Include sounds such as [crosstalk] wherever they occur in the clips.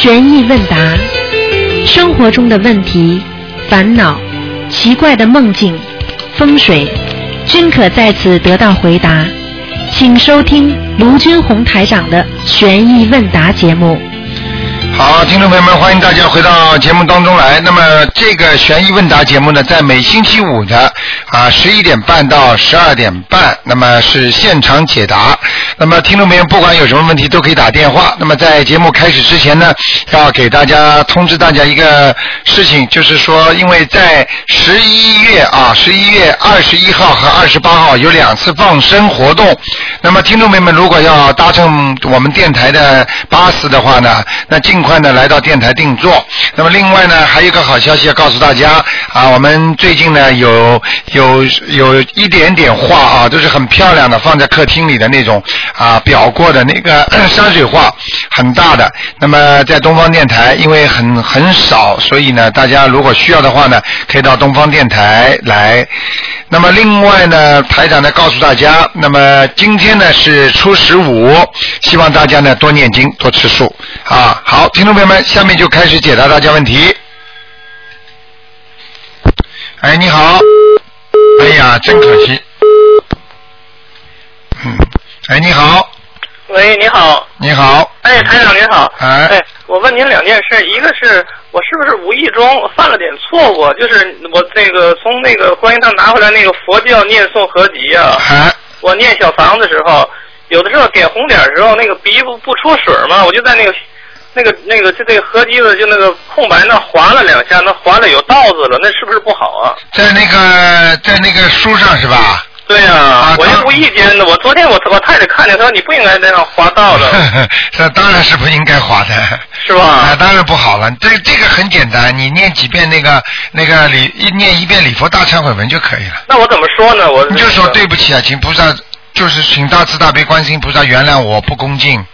悬疑问答，生活中的问题、烦恼、奇怪的梦境、风水，均可在此得到回答。请收听卢军红台长的悬疑问答节目。好，听众朋友们，欢迎大家回到节目当中来。那么这个悬疑问答节目呢，在每星期五的啊十一点半到十二点半，那么是现场解答。那么听众朋友不管有什么问题都可以打电话。那么在节目开始之前呢，要给大家通知大家一个事情，就是说，因为在十一月啊，十一月二十一号和二十八号有两次放生活动。那么听众朋友们如果要搭乘我们电台的巴士的话呢，那尽快呢来到电台定座。那么另外呢，还有一个好消息要告诉大家啊，我们最近呢有有有一点点画啊，都是很漂亮的，放在客厅里的那种啊裱过的那个 [clears throat] 山水画，很大的。那么在东方电台，因为很很少，所以呢，大家如果需要的话呢，可以到东方电台来。那么另外呢，台长呢告诉大家，那么今天呢是初十五，希望大家呢多念经，多吃素啊。好，听众朋友们，下面就开始解答大家问题。哎，你好。哎呀，真可惜。嗯。哎，你好，喂，你好。你好。哎，台长您好。哎哎，我问您两件事，一个是我是不是无意中犯了点错误？就是我那个从那个观音堂拿回来那个佛教念诵合集啊，哎，我念小房子时候，有的时候点红点的时候，那个鼻不不出水嘛，我就在那个那个那个就这个合集的就那个空白那划了两下，那划了有道子了，那是不是不好啊？在那个在那个书上是吧？对呀、我就无意间的，我昨天我我太太看见，她说你不应该那样滑道的，[laughs] 这当然是不应该滑的。是吧？啊，当然不好了。这这个很简单，你念几遍那个那个礼一念一遍礼佛大忏悔文就可以了。那我怎么说呢？我你就说对不起啊，请菩萨，就是请大慈大悲观世音菩萨原谅我不恭敬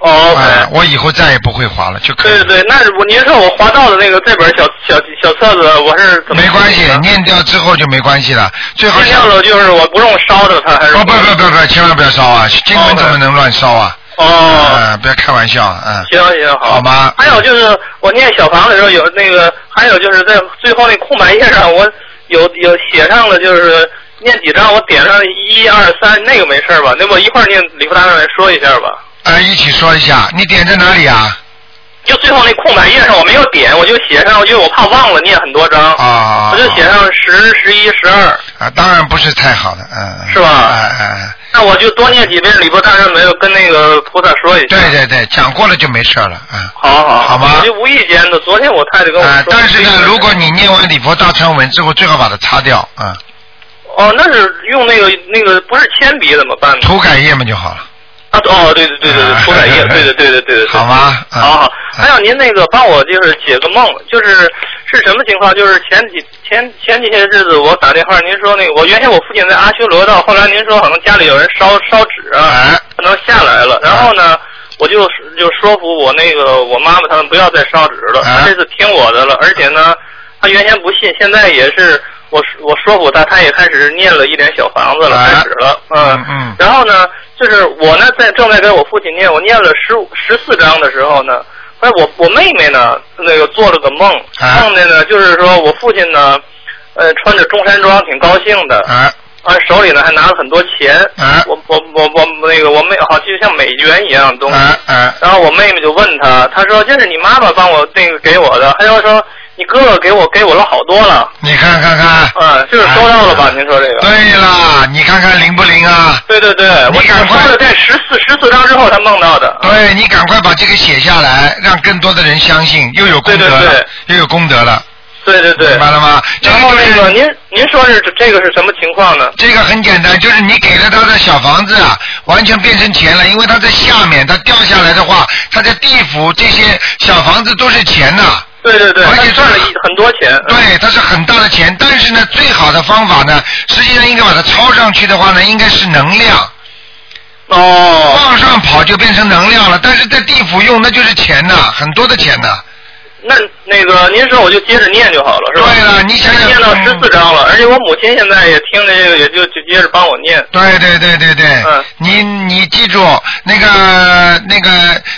哦啊，我以后再也不会划了就可以。对对对，那您说我划到的那个这本小小小册子，我是怎么没关系念掉之后就没关系了。最好念像掉了就是我不用烧着它，还是哦不不不不，千万不要烧啊！经文怎么能乱烧啊？哦，啊，不要开玩笑啊！嗯，行行好，好吗还有就是我念小房的时候有那个，还有就是在最后那空白页上，我有 [laughs] 有写上了，就是念几张，我点上一二三，那个没事吧？那我一块儿念李福大忏悔说一下吧。啊，一起说一下，你点在哪里啊？就最后那空白页上我没有点，我就写上，因为我怕忘了念很多张，啊，我就写上十、十一、十二。啊，当然不是太好的，嗯，是吧哎哎哎，那我就多念几遍礼佛大忏悔，跟那个菩萨说一下。对对对，讲过了就没事了，嗯。好好好吧我就无意间的，昨天我太太跟我说。啊，但是呢，如果你念完礼佛大忏文之后，最好把它擦掉，啊，哦，那是用那个那个不是铅笔怎么办呢？涂改液嘛就好了，啊，哦，对对对对对，涂改液，对对对对对对。好吗？嗯好好，还有您那个帮我就是解个梦，就是是什么情况？就是前几前前几些日子我打电话，您说那个我原先我父亲在阿修罗道，后来您说可能家里有人烧烧纸啊，哎，可能下来了，然后呢，我就就说服我那个我妈妈他们不要再烧纸了，这次听我的了，而且呢，他原先不信，现在也是我我说服他，他也开始念了一点小房子了，啊开始了，嗯嗯。然后呢，就是我呢在正在给我父亲念，我念了十五十四章的时候呢，哎，我我妹妹呢那个做了个梦，啊。梦见呢就是说我父亲呢，呃穿着中山装挺高兴的，哎啊手里呢还拿了很多钱，啊。我我我我那个我妹好就像美元一样的东西，啊啊，然后我妹妹就问他，他说这是你妈妈帮我那个给我的，还有说你哥哥给我给我了好多了，你看看看，嗯，就是收到了吧？您说这个？对了，你看看灵不灵啊？对对对，我赶快的在十四十四章之后他梦到的。对你赶快把这个写下来，让更多的人相信，又有功德了，对对对又有功德了，对对对明。白了吗？然后那个您您说是这个是什么情况呢？这个很简单，就是你给了他的小房子啊，完全变成钱了，因为他在下面，他掉下来的话，他在地府这些小房子都是钱呐、对对对，而且赚了一很多钱。嗯。对，它是很大的钱，但是呢，最好的方法呢，实际上应该把它抄上去的话呢，应该是能量，哦。往上跑就变成能量了，但是在地府用那就是钱呐，很多的钱呐，那那个您说我就接着念就好了，是吧？对了，你想想，念到十四章了，而且我母亲现在也听这个，也就就接着帮我念。对对对对对，嗯你你记住那个那个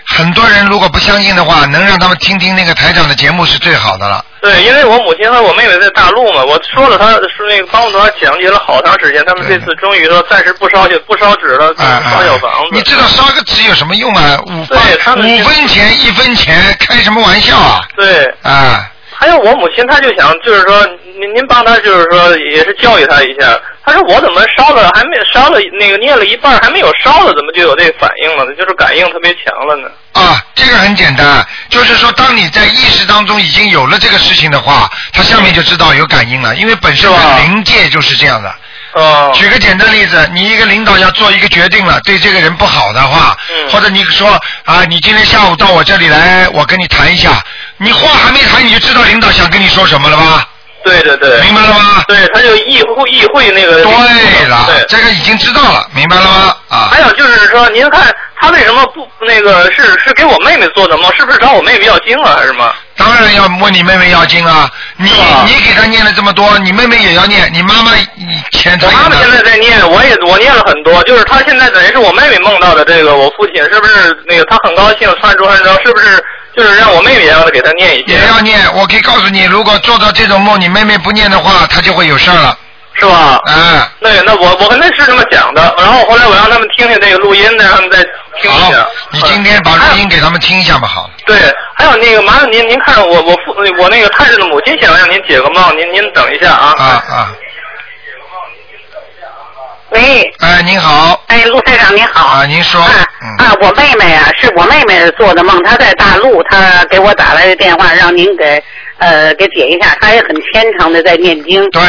很多人如果不相信的话，能让他们听听那个台长的节目是最好的了。对，因为我母亲和我妹妹在大陆嘛，我说了，她说那个帮助她讲解了好长时间，他们这次终于说暂时不烧就不烧纸了，啊烧小房子。你知道烧个纸有什么用啊？五分五分钱一分钱，开什么玩笑啊？对，啊，还有我母亲，她就想就是说，您您帮她就是说也是教育她一下。她说我怎么烧了还没烧了那个念了一半还没有烧了，怎么就有这个反应了呢？就是感应特别强了呢。啊，这个很简单，就是说，当你在意识当中已经有了这个事情的话，它下面就知道有感应了，因为本身的灵界就是这样的。哦。举个简单例子，你一个领导要做一个决定了，对这个人不好的话，嗯或者你说啊，你今天下午到我这里来，我跟你谈一下，你话还没谈，你就知道领导想跟你说什么了吧？对对对。明白了吗？对，他就意会意会那个。对了，对。这个已经知道了，明白了吗？啊。还有就是说，您看他为什么不那个是是给我妹妹做的梦？是不是找我妹妹要经了还是什么？当然要问你妹妹要经啊！你你给她念了这么多，你妹妹也要念，你妈妈以前我妈妈现在在念，我也我念了很多，就是她现在等于是我妹妹梦到的这个我父亲，是不是那个她很高兴穿着穿着，是不是就是让我妹妹也让她给她念一遍？也要念。我可以告诉你，如果做到这种梦，你妹妹不念的话，她就会有事儿了。是吧？嗯。对，那我我跟她是这么讲的，然后后来我让他们听听那个录音，让他们再听一下。你今天把录音给他们听一下吧，好了。对，还有那个麻烦您，您看我我父我那个太太的母亲想让您解个梦，您您等一下啊。啊啊。喂，哎，您好。哎，陆台长您好。啊，您说。啊啊，我妹妹啊，是我妹妹做的梦，她在大陆，她给我打来的电话，让您给呃给解一下，她也很虔诚的在念经。对。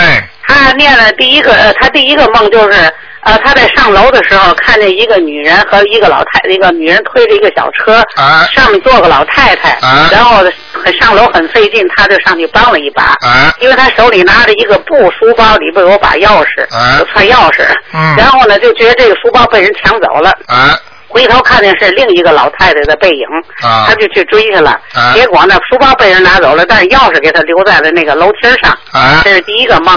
她念了第一个，呃，她第一个梦就是，呃，他在上楼的时候看见一个女人和一个老太，一个女人推着一个小车，啊上面坐个老太太，啊然后很上楼很费劲，他就上去帮了一把，啊因为他手里拿着一个布书包，里边有把钥匙，啊有串钥匙，嗯然后呢就觉得这个书包被人抢走了。啊回头看见是另一个老太太的背影，啊他就去追去了。啊结果呢，书包被人拿走了，但是钥匙给他留在了那个楼梯上。啊这是第一个梦。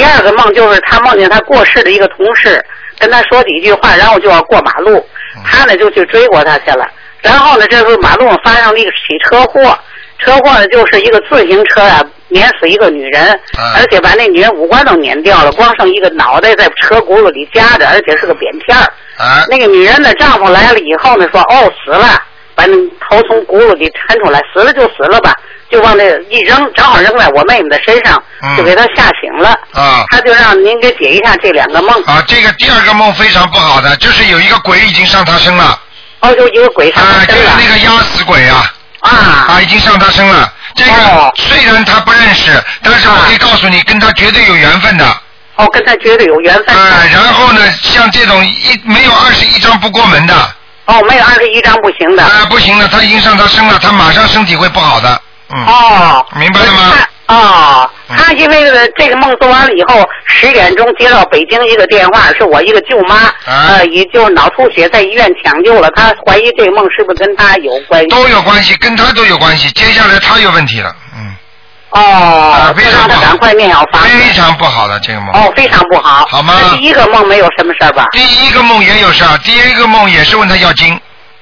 第二个梦就是他梦见他过世的一个同事，跟他说几句话，然后就要过马路，嗯他呢就去追过他去了。然后呢，这时候马路上发生了一个起车祸，车祸呢就是一个自行车啊碾死一个女人，啊而且把那女人五官都碾掉了，光剩一个脑袋在车轱辘里夹着，而且是个扁片儿。啊那个女人的丈夫来了以后呢，说哦死了，把那头从轱辘里抻出来，死了就死了吧，就往那一扔，正好扔在我妹妹的身上，嗯就给她吓醒了。啊他就让您给解一下这两个梦。啊！这个第二个梦非常不好的，就是有一个鬼已经上她身了。哦，就一个鬼上啊，就是她身了。那个压死鬼啊。啊。啊，已经上她身了。这个、哦虽然他不认识，但是我可以告诉你，跟他绝对有缘分的。哦，跟他绝对有缘分。啊，然后呢，像这种一没有二十一张不过门的。哦，没有二十一张不行的。啊，不行的，他已经上他身了，他马上身体会不好的。嗯。哦。明白了吗？哦，嗯他因为这个梦做完了以后，十点钟接到北京一个电话，是我一个舅妈，啊呃，也就是脑出血，在医院抢救了。他怀疑这个梦是不是跟他有关系？都有关系，跟他都有关系。接下来他有问题了，嗯。哦，啊非常不好赶快念好房子。非常不好的这个梦。哦，非常不好。好吗第一个梦没有什么事儿吧？第一个梦也有事儿，第一个梦也是问他要经。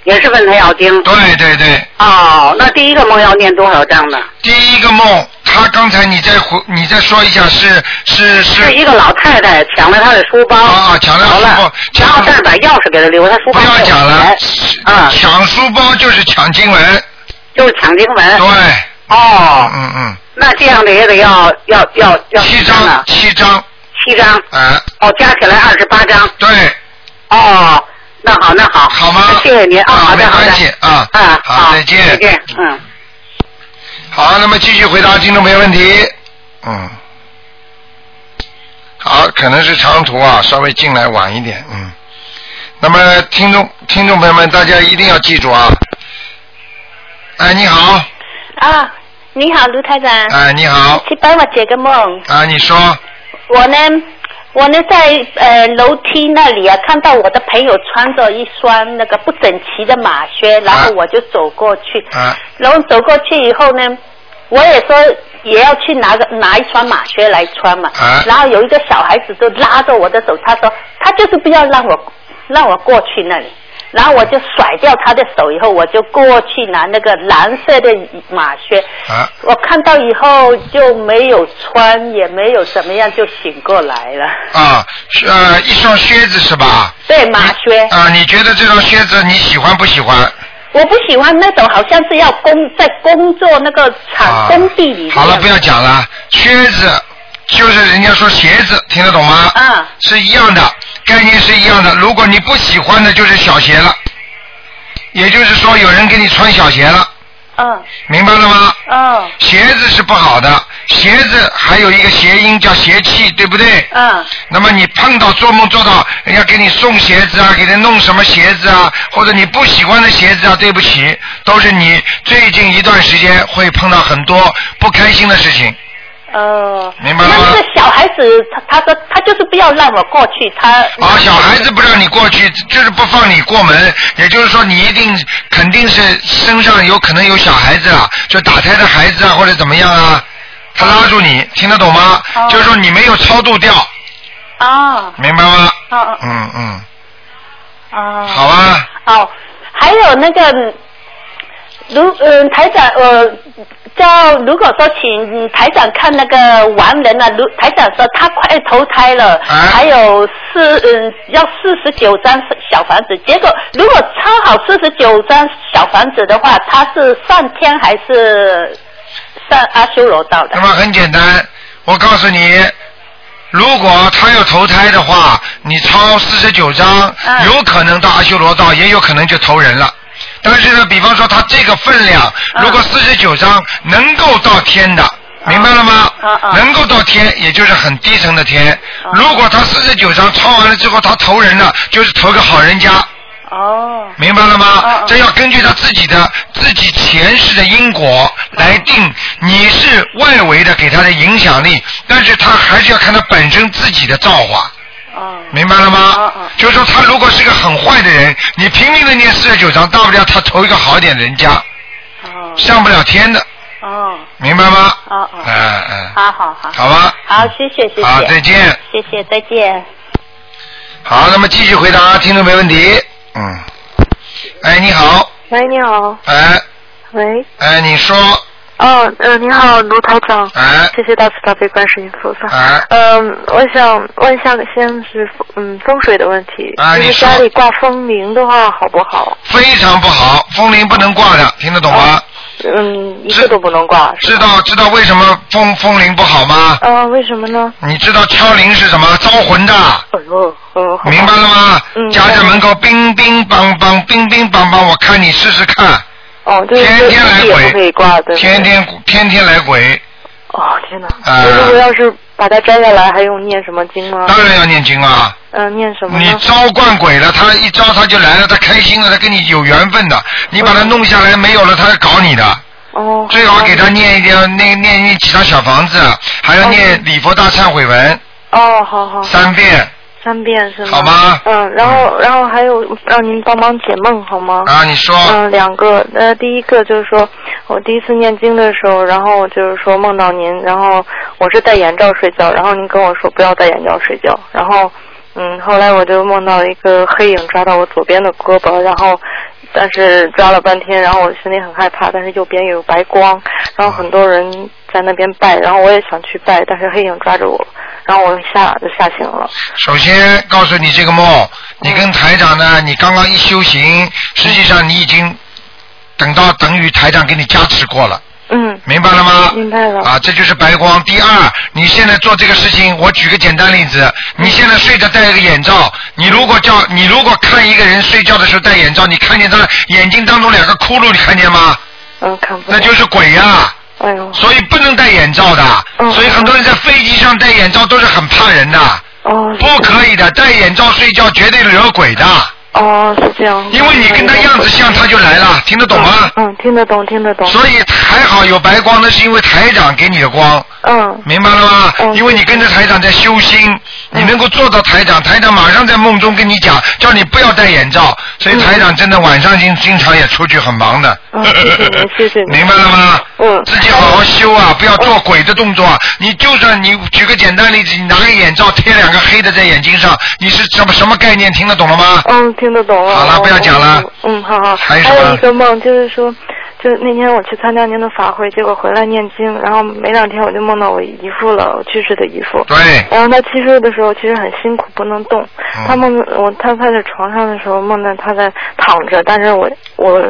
也是问他要经。对对对，哦，那第一个梦要念多少章呢？第一个梦，他刚才你再回，你再说一下，是是是。是一个老太太抢了他的书包，啊抢了走书包了，然后但是把钥匙给他留，他书包不要讲了钱，啊，抢书包就是抢经文。就是抢经文。对。哦，嗯嗯。那这样的也得要要要要七张张，七张。七张。哎。哦，加起来二十八张。对。哦，那好，那好。好吗那谢谢您啊，啊好的，没好的。关系啊啊，好再见再见，嗯。好，那么继续回答听众朋友问题。嗯。好，可能是长途啊，稍微进来晚一点，嗯。那么听众听众朋友们，大家一定要记住啊。哎，你好，啊，你好，卢台长。哎，你好，去帮我解个梦。啊，你说，我呢，我呢在呃楼梯那里啊，看到我的朋友穿着一双那个不整齐的马靴，然后我就走过去，啊。然后走过去以后呢，我也说也要去拿个拿一双马靴来穿嘛，啊。然后有一个小孩子就拉着我的手，他说他就是不要让我让我过去那里。然后我就甩掉他的手，以后我就过去拿那个蓝色的马靴。啊我看到以后就没有穿，也没有怎么样，就醒过来了。啊，呃，一双靴子是吧？对马靴，啊，你觉得这双靴子你喜欢不喜欢？我不喜欢那种好像是要工在工作那个厂、啊工地里面。好了，不要讲了，靴子就是人家说鞋子，听得懂吗？嗯是一样的，概念是一样的。如果你不喜欢的，就是小鞋了，也就是说有人给你穿小鞋了，嗯明白了吗？嗯鞋子是不好的，鞋子还有一个谐音叫邪气，对不对？嗯那么你碰到做梦做到人家给你送鞋子啊，给他弄什么鞋子啊，或者你不喜欢的鞋子啊，对不起，都是你最近一段时间会碰到很多不开心的事情。呃，明白了吗那这个小孩子，他他说他就是不要让我过去，他啊，小孩子不让你过去，就是不放你过门，也就是说你一定肯定是身上有可能有小孩子啊，就打胎的孩子啊，或者怎么样啊，他拉住你，听得懂吗？哦就是说你没有超度掉，啊明白吗？嗯嗯，啊，好啊，哦，还有那个，如嗯、台长，呃，叫如果说请嗯台长看那个亡人啊，如台长说他快投胎了，啊还有四嗯要四十九张小房子，结果如果抄好四十九张小房子的话，他是上天还是上阿修罗道的那？么很简单，我告诉你。如果他要投胎的话，你抄四十九章，嗯有可能到阿修罗道，也有可能就投人了。但是呢，比方说他这个分量，嗯如果四十九章能够到天的，明白了吗？能够到天，也就是很低层的天。嗯如果他四十九章抄完了之后，他投人了，就是投个好人家，哦，明白了吗？这要根据他自己的自己前世的因果来定，你是外围的给他的影响力，但是他还是要看他本身自己的造化。哦，明白了吗？就是说他如果是个很坏的人，你拼命的念四十九章，大不了他投一个好一点的人家，哦，上不了天的，哦，明白吗？哦哦嗯嗯，好好好，好吧。好，谢谢谢谢，好，再见。谢谢，再见。好，那么继续回答听众没问题。嗯。哎，你好。喂，你好。哎喂。哎，你说。哦，呃，你好，卢台长。哎谢谢大慈大悲观世音菩萨。哎嗯，我想问一下，先是嗯风水的问题，你说家里挂风铃的话好不好？非常不好，风铃不能挂的，听得懂吗？嗯，一个都不能挂。知道知道为什么风风铃不好吗？啊，为什么呢？你知道敲铃是什么？招魂的。哎呦，呃，明白了吗？嗯家在门口冰冰梆梆，冰冰梆梆，我看你试试看，哦，就是天天来鬼以挂，对天天天天来鬼，哦，天哪！如果要是把它摘下来，还用念什么经吗？当然要念经啊！嗯、念什么你？招惯鬼了，他一招他就来了，他开心了，他跟你有缘分的。你把它弄下来没有了，他要搞你的。哦。最好给他念一点，念念念几张小房子，还要念礼佛大忏悔文哦，好好。三遍三遍是吗？好吗嗯，然后然后还有让您帮忙解梦好吗？啊！你说嗯，两个，呃，第一个就是说我第一次念经的时候，然后就是说梦到您，然后我是戴眼罩睡觉，然后您跟我说不要戴眼罩睡觉，然后嗯，后来我就梦到一个黑影抓到我左边的胳膊，然后但是抓了半天，然后我心里很害怕，但是右边有白光，然后很多人在那边拜，然后我也想去拜，但是黑影抓着我，然后我一下就吓醒了。首先告诉你这个梦，你跟台长呢，你刚刚一修行，实际上你已经等到等于台长给你加持过了。嗯，明白了吗？明白了。啊，这就是白光。第二，你现在做这个事情，我举个简单例子，你现在睡着戴一个眼罩，你如果叫你如果看一个人睡觉的时候戴眼罩，你看见他眼睛当中两个窟窿，你看见吗？嗯，看不那就是鬼呀、哎呦。所以不能戴眼罩的。嗯所以很多人在飞机上戴眼罩都是很怕人的。哦。不可以的，戴眼罩睡觉绝对惹鬼的。哦，是这样。因为你跟他样子像，他就来了，听得懂吗？嗯，听得懂，听得懂。所以还好有白光，那是因为台长给你的光。嗯。明白了吗？嗯因为你跟着台长在修心，你能够做到台长，台长马上在梦中跟你讲，叫你不要戴眼罩。所以台长真的晚上经经常也出去很忙的。嗯，谢谢您，谢谢您。[laughs] 明白了吗？嗯。自己好好修啊，不要做鬼的动作啊！你就算你举个简单例子，你拿个眼罩贴两个黑的在眼睛上，你是什么什么概念？听得懂了吗？嗯，听得懂了。好了不要讲了嗯，好好。还有一个梦，就是说，就那天我去参加您的法会，结果回来念经，然后没两天我就梦到我姨父了，我去世的姨父。对。然后他去世的时候其实很辛苦，不能动。嗯他梦我他他在床上的时候梦到他在躺着，但是我我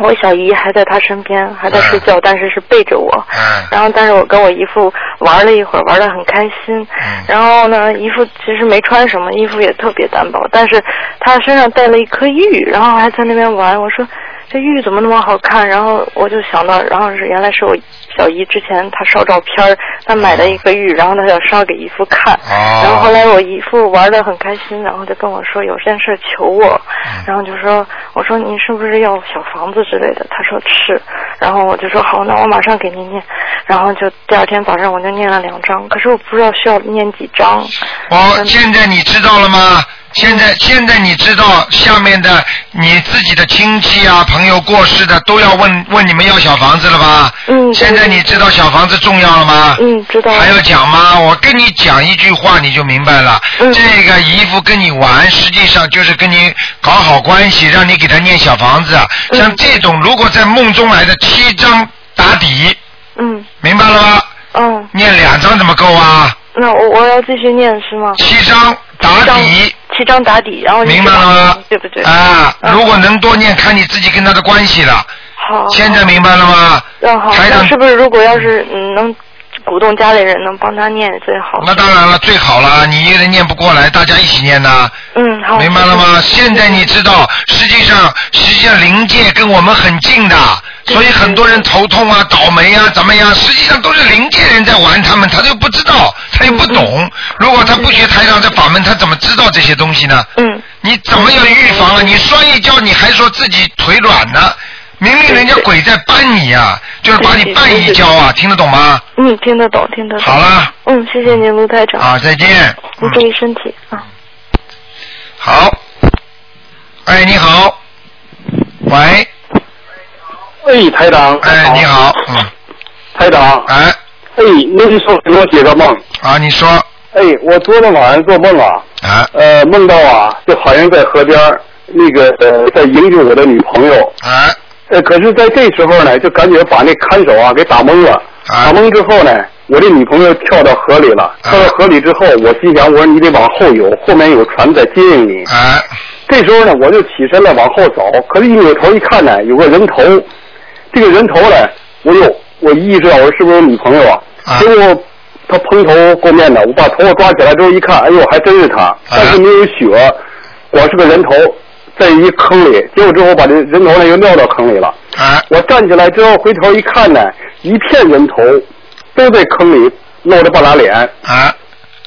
我小姨还在他身边，还在睡觉，但是是背着我。嗯。然后，但是我跟我姨父玩了一会儿，玩的很开心。嗯然后呢，姨父其实没穿什么，衣服也特别单薄，但是他身上带了一颗玉，然后还在那边玩。我说这玉怎么那么好看？然后我就想到，然后是原来是我小姨之前她烧照片儿，她买了一个玉，然后她想烧给姨夫看。哦。然后后来我姨夫玩的很开心，然后就跟我说有件事求我，然后就说我说您是不是要小房子之类的？他说是，然后我就说好，那我马上给您念，然后就第二天早上我就念了两张，可是我不知道需要念几张。哦，现在你知道了吗？现在现在你知道下面的你自己的亲戚啊、朋友过世的都要问问你们要小房子了吧？嗯。现在你知道小房子重要了吗？嗯，知道。还要讲吗？我跟你讲一句话你就明白了。嗯。这个姨父跟你玩，实际上就是跟你搞好关系，让你给他念小房子。嗯像这种如果在梦中来的七张打底，嗯。明白了吗？嗯。念两张怎么够啊？那我我要继续念是吗？七张打底。七张打底，然后就明白了吗？对不对？啊，如果能多念，看你自己跟他的关系了。好。现在明白了吗？嗯好，台长是不是如果要是嗯能鼓动家里人能帮他念最好？那当然了，最好了，你一个人念不过来，大家一起念呐。嗯，好。明白了吗？现在你知道，实际上实际上灵界跟我们很近的，所以很多人头痛啊、倒霉啊、怎么样，实际上都是灵界人在玩他们，他就不知道，他又不懂。如果他不学台上这法门，他怎么知道这些东西呢？嗯。你怎么要预防啊？你摔一跤，你还说自己腿软呢？明明人家鬼在绊你啊，就是把你绊一跤啊，听得懂吗？嗯，听得懂，听得懂。好了。嗯，谢谢您，卢台长。啊，再见。您注意身体啊。好。哎，你好。喂。哎，台长。哎，你好，嗯。台长。哎。哎，那你说给我解个梦。啊，你说。哎，我昨天晚上做梦啊。啊。呃，梦到啊，就好像在河边儿那个呃，在营救我的女朋友。啊。呃，可是在这时候呢，就感觉把那看守啊给打懵了。啊。打懵之后呢，我这女朋友跳到河里了。跳到河里之后，我心想，我说你得往后游，后面有船在接应你。啊。这时候呢，我就起身了，往后走。可是，一扭头一看呢，有个人头。这个人头呢，我又我意识到我说是不是我女朋友啊？结果他蓬头垢面的，我把头发抓起来之后一看，哎呦，还真是他，但是没有血，光是个人头在一坑里。结果之后把这人头呢又撂到坑里了。啊。我站起来之后回头一看呢，一片人头都在坑里露着半拉脸。啊。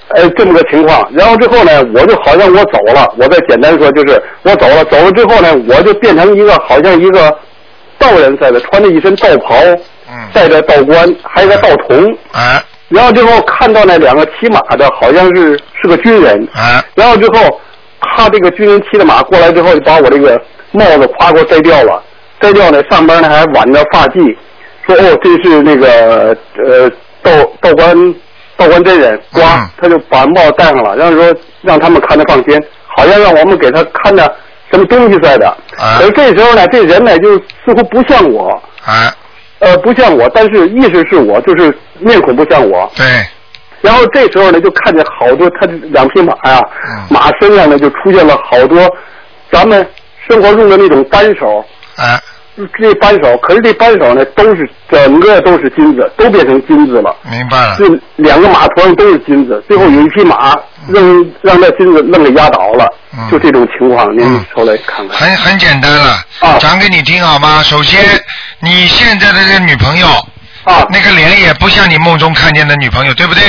呃，这么个情况，然后之后呢，我就好像我走了，我再简单说，就是我走了，走了之后呢，我就变成一个好像一个道人似的，穿着一身道袍，戴着道冠，还有个道童，啊，然后之后看到那两个骑马的，好像是是个军人，啊，然后之后他这个军人骑着马过来之后，就把我这个帽子夸给我摘掉了，摘掉呢，上边呢还挽着发髻，说哦，这是那个呃道道观道观真人，呱，他就把帽子戴上了，然后说让他们看着放心，好像让我们给他看着什么东西似的。可是这时候呢，这人呢就似乎不像我，啊，呃，不像我，但是意识是我，就是面孔不像我。对。然后这时候呢，就看见好多他这两匹马呀、马身上呢就出现了好多咱们生活中的那种扳手。啊。这扳手，可是这扳手呢，都是整个都是金子，都变成金子了。明白了。这两个马头上都是金子，最后有一匹马扔让那金子愣给压倒了，就这种情况，您说来看看。很很简单了，讲给你听好吗？首先，你现在的这个女朋友，啊，那个脸也不像你梦中看见的女朋友，对不对？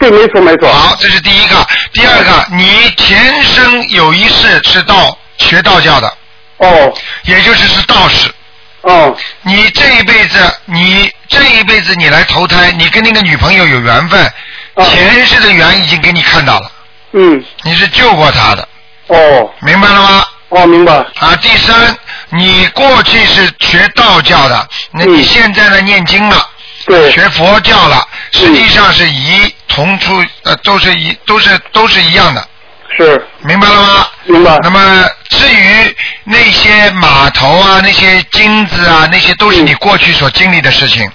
对，没错没错。好，这是第一个。第二个，你前生有一世是道学道教的，哦。也就是是道士。哦。你这一辈子，你这一辈子你来投胎，你跟那个女朋友有缘分，哦。前世的缘已经给你看到了，嗯。你是救过她的，哦。明白了吗？哦明白。啊，第三，你过去是学道教的，那你嗯现在呢念经了，对。学佛教了，实际上是一同出，呃，都是一都是都是一样的，是。明白了吗？明白。那么至于那些码头啊、那些金子啊，那些都是你过去所经历的事情。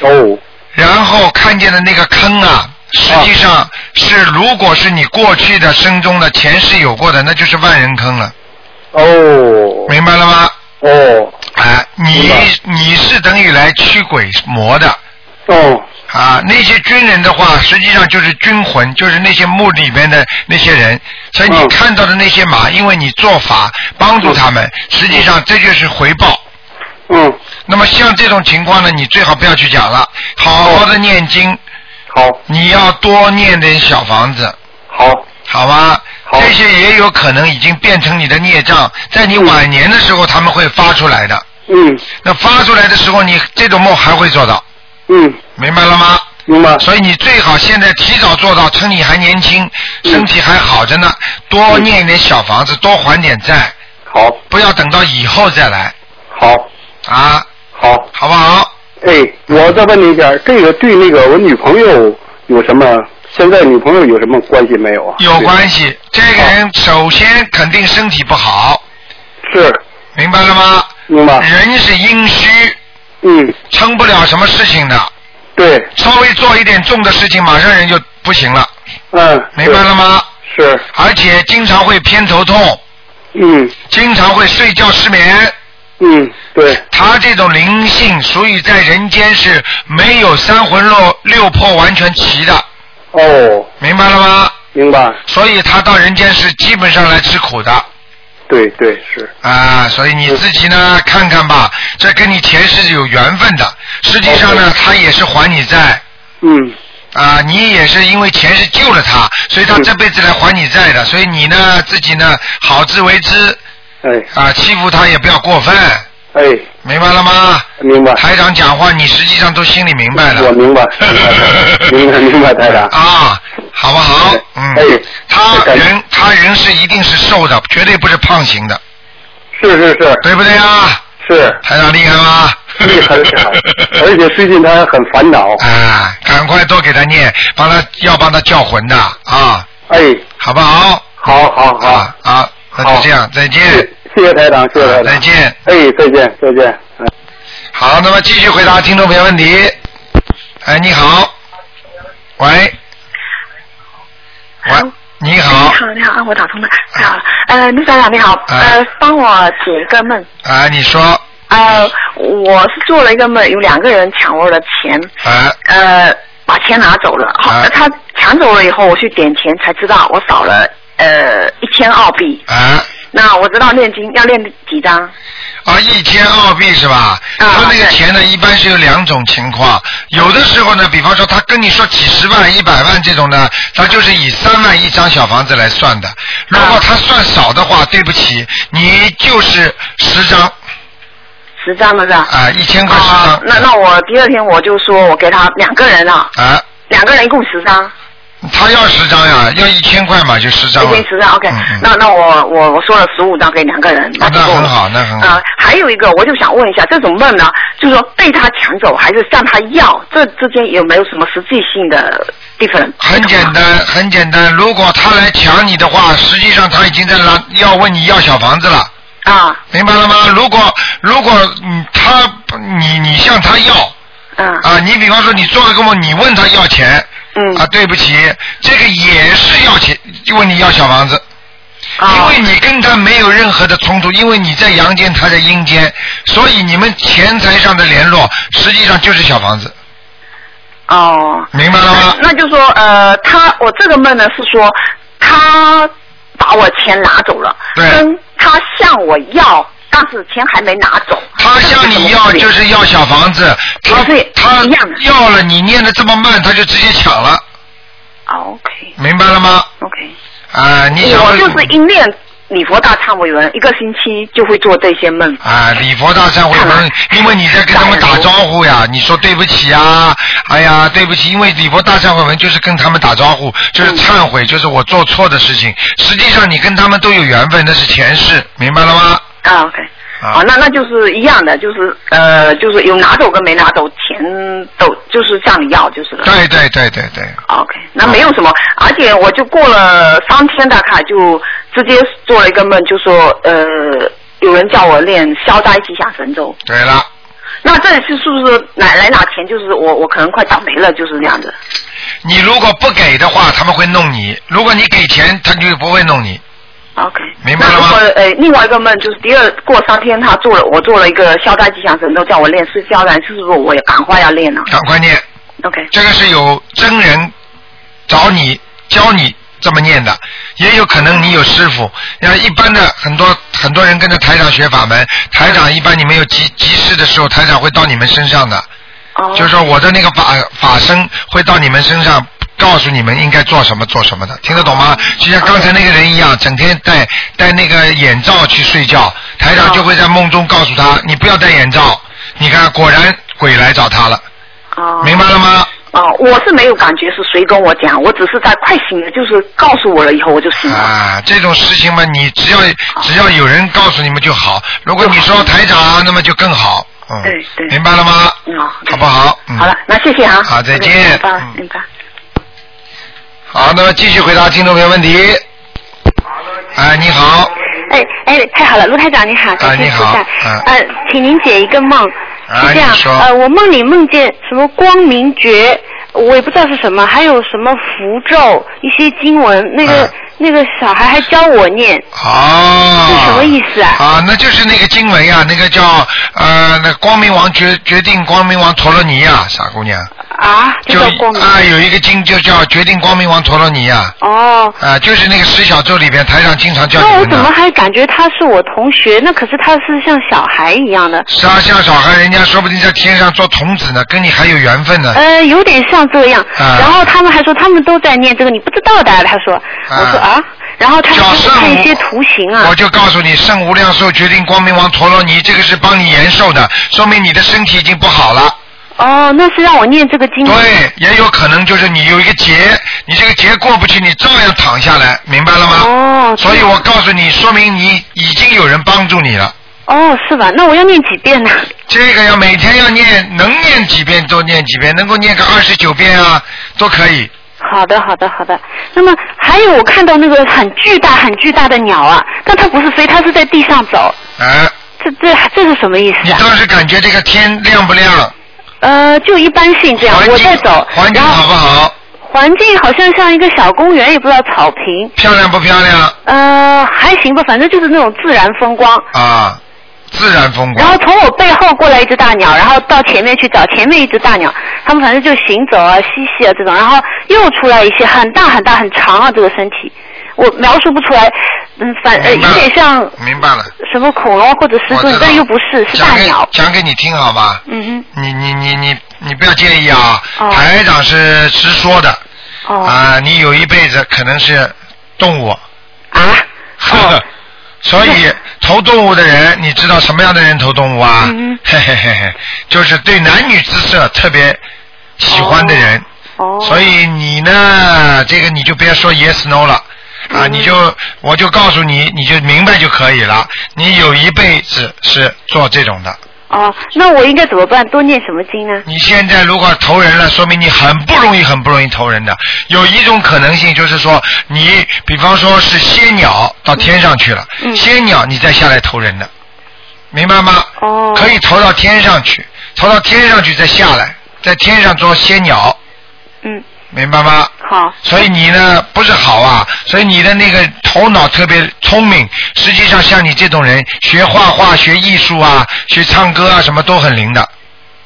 哦。然后看见的那个坑啊，实际上是如果是你过去的生中的前世有过的，那就是万人坑了，哦。明白了吗？哦。啊，你你是等于来驱鬼魔的。哦啊，那些军人的话，实际上就是军魂，就是那些墓里面的那些人，所以你嗯。看到的那些马，因为你做法帮助他们，实际上这就是回报。嗯。那么像这种情况呢，你最好不要去讲了，好好的念经，好。你要多念点小房子，好。好吧？好。这些也有可能已经变成你的孽障，在你晚年的时候他们会发出来的。嗯。那发出来的时候，你这种梦还会做到，嗯明白了吗？明白所以你最好现在提早做到，趁你还年轻，嗯身体还好着呢，多念一点小房子，多还点债，好不要等到以后再来好啊，好好不好？哎，我再问你一点，这个对那个我女朋友有什么？现在女朋友有什么关系没有啊？有关系，这个人首先肯定身体不好，是明白了吗？明白？人是阴虚，嗯，撑不了什么事情的，对，稍微做一点重的事情，马上人就不行了，嗯，明白了吗？是？而且经常会偏头痛，嗯。经常会睡觉失眠。嗯，对，他这种灵性属于在人间是没有三魂六六魄完全齐的，哦，明白了吗？明白，所以他到人间是基本上来吃苦的对对是，啊，所以你自己呢看看吧，这跟你前世有缘分的。实际上呢，他也是还你债。嗯。啊，你也是因为前世救了他，所以他嗯。这辈子来还你债的。所以你呢自己呢好自为之。哎。啊，欺负他也不要过分，哎，明白了吗？明白，台长讲话，你实际上都心里明白了。我明白，[laughs] 明白明白，台长，啊，好不好？嗯，哎他人他人是一定是瘦的，绝对不是胖型的，是是是。对不对啊？是，台长厉害吗？厉害厉害，而且最近他很烦恼，[laughs] 啊，赶快多给他念，帮他要帮他叫魂的啊，哎，好不好？好好好。啊，啊，那就这样，再见。谢谢台长，谢谢台长，啊再见。哎，再见再见，嗯好，那么继续回答听众朋友问题。哎，你好，喂，喂，你好你好，你好，啊，我打通了，太好了。呃，卢台长你好，哎呃，帮我解一个梦。啊，你说，呃，我是做了一个梦，有两个人抢我的钱，啊，呃，把钱拿走了。好，啊他抢走了以后，我去点钱才知道我少了呃一千澳币。啊。那我知道念经要念几张？啊，一千澳币是吧？他那个钱呢，一般是有两种情况，有的时候呢，比方说他跟你说几十万、一百万这种呢，他就是以三万一张小房子来算的。如果他算少的话，对不起，你就是十张十张了是吧？啊，一千块十啊张。那那我第二天我就说我给他两个人啊，啊，两个人一共十张。他要十张呀，要一千块嘛，就十张了。一千十张，OK，、那那我我我说了十五张给两个人，啊，那很好，那很好。啊、还有一个，我就想问一下，这种梦呢，就是说被他抢走，还是向他要，这之间有没有什么实际性的 difference？很简单，很简单。如果他来抢你的话，实际上他已经在拿要问你要小房子了。啊，明白了吗？如果如果嗯他你你向他要嗯啊，你比方说你做了个梦，你问他要钱嗯啊，对不起，这个也是要钱，问你要小房子。因啊为你跟他没有任何的冲突，因为你在阳间，他在阴间，所以你们钱财上的联络实际上就是小房子，哦，明白了吗？那就说呃，他我这个梦呢是说他把我钱拿走了，对跟他向我要，但是钱还没拿走。他向你要就是要小房子，他他要了你念的这么慢，他就直接抢了，啊 OK 明白了吗？OK，啊，你想我就是一念礼佛大忏悔文，一个星期就会做这些梦。啊，礼佛大忏悔文，因为你在跟他们打招呼呀，你说对不起啊，哎呀，对不起，因为礼佛大忏悔文就是跟他们打招呼，就是忏悔，就是我做错的事情。实际上你跟他们都有缘分，那是前世，明白了吗？啊，OK。啊，那那就是一样的，就是呃，就是有拿走跟没拿走，钱都就是向你要就是了。对对对对对。OK，那没有什么，而且我就过了三天大概就直接做了一个梦，就说呃，有人叫我练消灾吉祥神咒。对了，那这次是不是来来拿钱？就是我我可能快倒霉了，就是这样子。你如果不给的话，他们会弄你；如果你给钱，他就不会弄你。OK，明白了吗另外一个梦就是第二过三天，他做了我做了一个消灾吉祥神咒，叫我练是消灾，是不是我也赶快要练呢赶快念。？OK，这个是有真人找你教你这么念的，也有可能你有师傅。像一般的很多很多人跟着台长学法门，台长一般你们有急急事的时候，台长会到你们身上的。哦。就是说我的那个法法身会到你们身上。告诉你们应该做什么做什么的，听得懂吗？就像刚才那个人一样，整天戴戴那个眼罩去睡觉，台长就会在梦中告诉他，你不要戴眼罩。你看，果然鬼来找他了。哦。明白了吗？哦，我是没有感觉是谁跟我讲，我只是在快醒了，就是告诉我了以后我就醒了。啊，这种事情嘛，你只要只要有人告诉你们就好。如果你说台长，那么就更好。嗯，对对。明白了吗？嗯，好不好？嗯。好了，那谢谢啊。好，再见。明白嗯明白。好，那么继续回答听众朋友问题。哎，你好，哎哎，太好了，卢台长你好，啊感谢你好菩萨。啊呃，请您解一个梦，啊是这样呃，我梦里梦见什么光明觉，我也不知道是什么，还有什么符咒，一些经文，那个、啊那个小孩还教我念，哦。是什么意思啊？啊，那就是那个经文呀，那个叫呃，那光明王决决定光明王陀罗尼呀，傻姑娘。啊，就叫光明。啊，有一个经就叫决定光明王陀罗尼呀。哦。啊，就是那个十小咒里边，台上经常叫那我。怎么还感觉他是我同学？那可是他是像小孩一样的。是啊，像小孩，人家说不定在天上做童子呢，跟你还有缘分呢。呃，有点像这样。啊然后他们还说他们都在念这个，你不知道的。他说，我说啊，然后他们给我看一些图形啊。我就告诉你，圣无量寿决定光明王陀罗尼，这个是帮你延寿的，说明你的身体已经不好了。哦，那是让我念这个经。对，也有可能就是你有一个劫，你这个劫过不去，你照样躺下来，明白了吗？哦。所以我告诉你，说明你已经有人帮助你了。哦，是吧？那我要念几遍呢？这个要每天要念，能念几遍都念几遍，能够念个二十九遍啊，都可以。好的，好的，好的。那么还有，我看到那个很巨大、很巨大的鸟啊，但它不是飞，它是在地上走。哎，这这这是什么意思啊？你当时感觉这个天亮不亮？呃，就一般性这样。我在走，环境好不好？环境好像像一个小公园，也不知道草坪。漂亮不漂亮？呃，还行吧，反正就是那种自然风光。啊，自然风光。然后从我背后过来一只大鸟，然后到前面去找前面一只大鸟，他们反正就行走啊、嬉戏啊这种，然后又出来一些很大很大很长啊，这个身体，我描述不出来，嗯，反呃有点像明白了。什么恐龙或者狮子但又不是，是大鸟。讲给你听好吧？嗯你你你你你不要介意啊，哦台长是直说的。哦。啊，你有一辈子可能是动物。啊。[laughs] 哦。所以投动物的人，你知道什么样的人投动物啊？嗯嘿嘿嘿嘿，就是对男女之色特别喜欢的人。哦。所以你呢，这个你就别说 yes no 了。啊，嗯你就我就告诉你，你就明白就可以了。你有一辈子是做这种的。哦，那我应该怎么办？多念什么经呢？你现在如果投人了，说明你很不容易，很不容易投人的。有一种可能性就是说，你比方说是仙鸟到天上去了，嗯仙鸟你再下来投人的，明白吗？哦。可以投到天上去，投到天上去再下来，在天上做仙鸟。嗯。明白吗？好。所以你呢不是好啊，所以你的那个头脑特别聪明。实际上像你这种人，学画画、学艺术啊、学唱歌啊，什么都很灵的。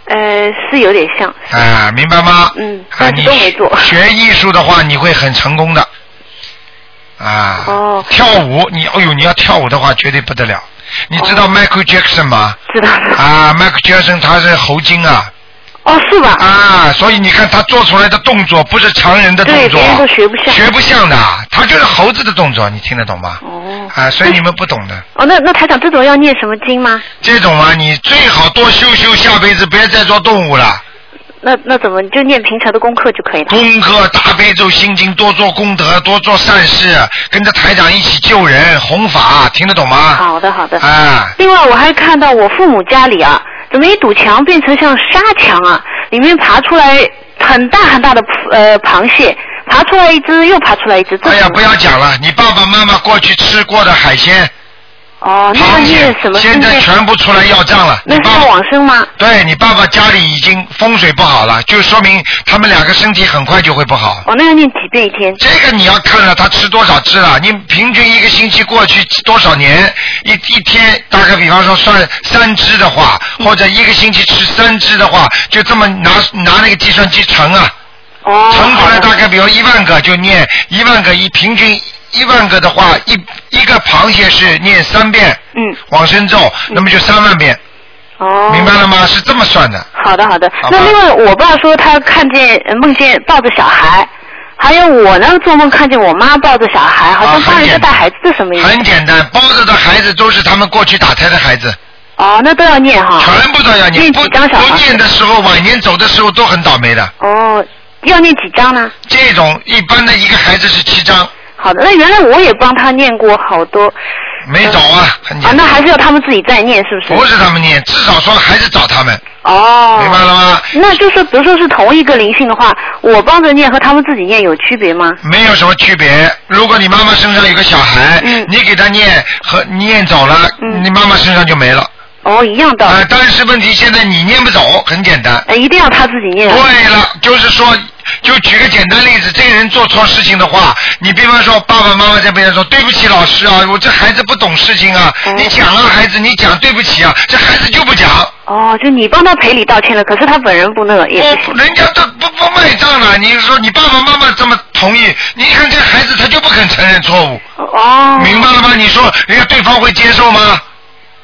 呃，是有点像。啊，明白吗？嗯，啊，但是你都没做。学艺术的话，你会很成功的。啊。哦。跳舞，你哦呦，你要跳舞的话，绝对不得了。你知道 Michael Jackson 吗？知道。啊，Michael Jackson 他是猴精啊。哦，是吧？啊，所以你看他做出来的动作不是常人的动作，对别人都学不像学不像的，他就是猴子的动作，你听得懂吗？哦。啊，所以你们不懂的。哦，那那台长这种要念什么经吗？这种啊，你最好多修修，下辈子别再做动物了。那那怎么就念平常的功课就可以了？功课大悲咒心经，多做功德，多做善事，跟着台长一起救人弘法，听得懂吗？好的好的。啊，另外我还看到我父母家里啊，怎么一堵墙变成像沙墙啊？里面爬出来很大很大的呃螃蟹，爬出来一只又爬出来一只。哎呀，不要讲了，你爸爸妈妈过去吃过的海鲜。哦，那要螃蟹念什么？现在全部出来要账了。那是要往生吗？对你爸爸家里已经风水不好了，就说明他们两个身体很快就会不好。哦，那要念几遍一天？这个你要看了他吃多少只了，你平均一个星期过去多少年，一一天大概比方说算三只的话，或者一个星期吃三只的话，就这么拿拿那个计算机乘啊，哦，乘出来大概比如一万个就念一万个一平均一万个的话，一一个螃蟹是念三遍嗯，往生咒，那么就三万遍，哦，明白了吗？是这么算的。好的好的。好吧那另外我爸说他看见呃梦见抱着小孩，还有我呢做梦看见我妈抱着小孩，好像大人在带孩子，这什么意思？很简单，抱着的孩子都是他们过去打胎的孩子，哦，那都要念哈。全部都要念。念不几张小房不念的时候，晚年走的时候都很倒霉的。哦，要念几张呢？这种一般的一个孩子是七张，好的，那原来我也帮他念过好多。没找啊，很简啊，单。那还是要他们自己再念，是不是？不是他们念，至少说还是找他们，哦。明白了吗？那就是，比如说是同一个灵性的话，我帮着念和他们自己念有区别吗？没有什么区别。如果你妈妈身上有个小孩，嗯你给他念和念走了，你妈妈身上就没了。哦，一样的。啊、但是问题现在你念不走，很简单。呃，一定要他自己念。对了，就是说，就举个简单例子，这个人做错事情的话，你比方说爸爸妈妈在边上说对不起老师啊，我这孩子不懂事情啊，你讲啊孩子，你讲对不起啊，这孩子就不讲。哦，就你帮他赔礼道歉了，可是他本人不那个也不行。人家都不不卖账了，你说你爸爸妈妈这么同意，你看这孩子他就不肯承认错误，哦。明白了吗？你说人家对方会接受吗？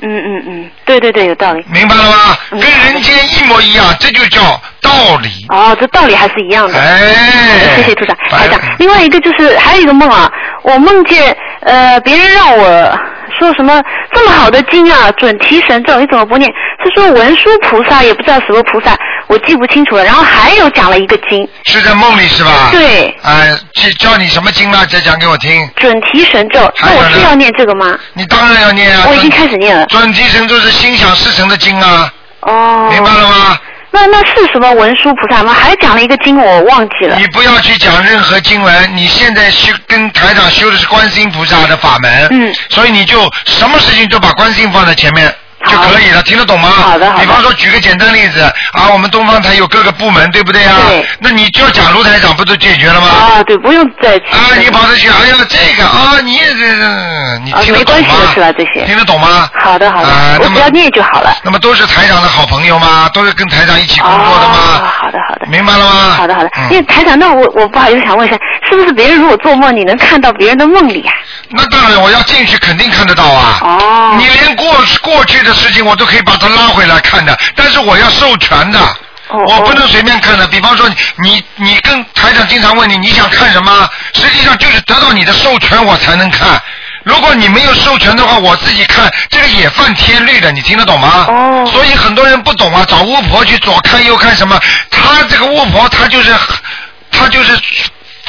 嗯嗯嗯，对对对，有道理。明白了吗？嗯跟人间一模一样，这就叫道理。哦，这道理还是一样的。哎，谢谢处长，台长。另外一个就是还有一个梦啊，我梦见呃别人让我说什么这么好的经啊，准提神咒，你怎么不念？是说文殊菩萨，也不知道什么菩萨，我记不清楚了。然后还有讲了一个经，是在梦里是吧？对。哎，教教你什么经了？再讲给我听。准提神咒，那我是要念这个吗？你当然要念啊。我已经开始念了。准提神咒是心想事成的经啊。哦。明白了吗？那那是什么文殊菩萨吗？还讲了一个经，我忘记了。你不要去讲任何经文，你现在修跟台长修的是观世音菩萨的法门，嗯，所以你就什么事情都把观世音放在前面。就可以了，听得懂吗？好的，好的。比方说，举个简单例子啊，我们东方台有各个部门，对不对啊？对。那你就要讲卢台长，不就解决了吗？啊，对，不用再去。啊，你跑着去，哎呀，这个啊，你也这你听得懂吗？没关系的是吧？这些听得懂吗？好的，好的。啊，我只要念就好了。那么都是台长的好朋友吗？都是跟台长一起工作的吗？哦，好的，好的。明白了吗？好的，好的。嗯因为台长，那我我不好意思想问一下，是不是别人如果做梦，你能看到别人的梦里啊？那当然，我要进去肯定看得到啊。哦。你连过过去的事情我都可以把他拉回来看的，但是我要授权的。哦我不能随便看的，比方说你你跟台长经常问你你想看什么，实际上就是得到你的授权我才能看。如果你没有授权的话，我自己看这个也犯天律的，你听得懂吗？哦。所以很多人不懂啊，找巫婆去左看右看什么，他这个巫婆他就是他就是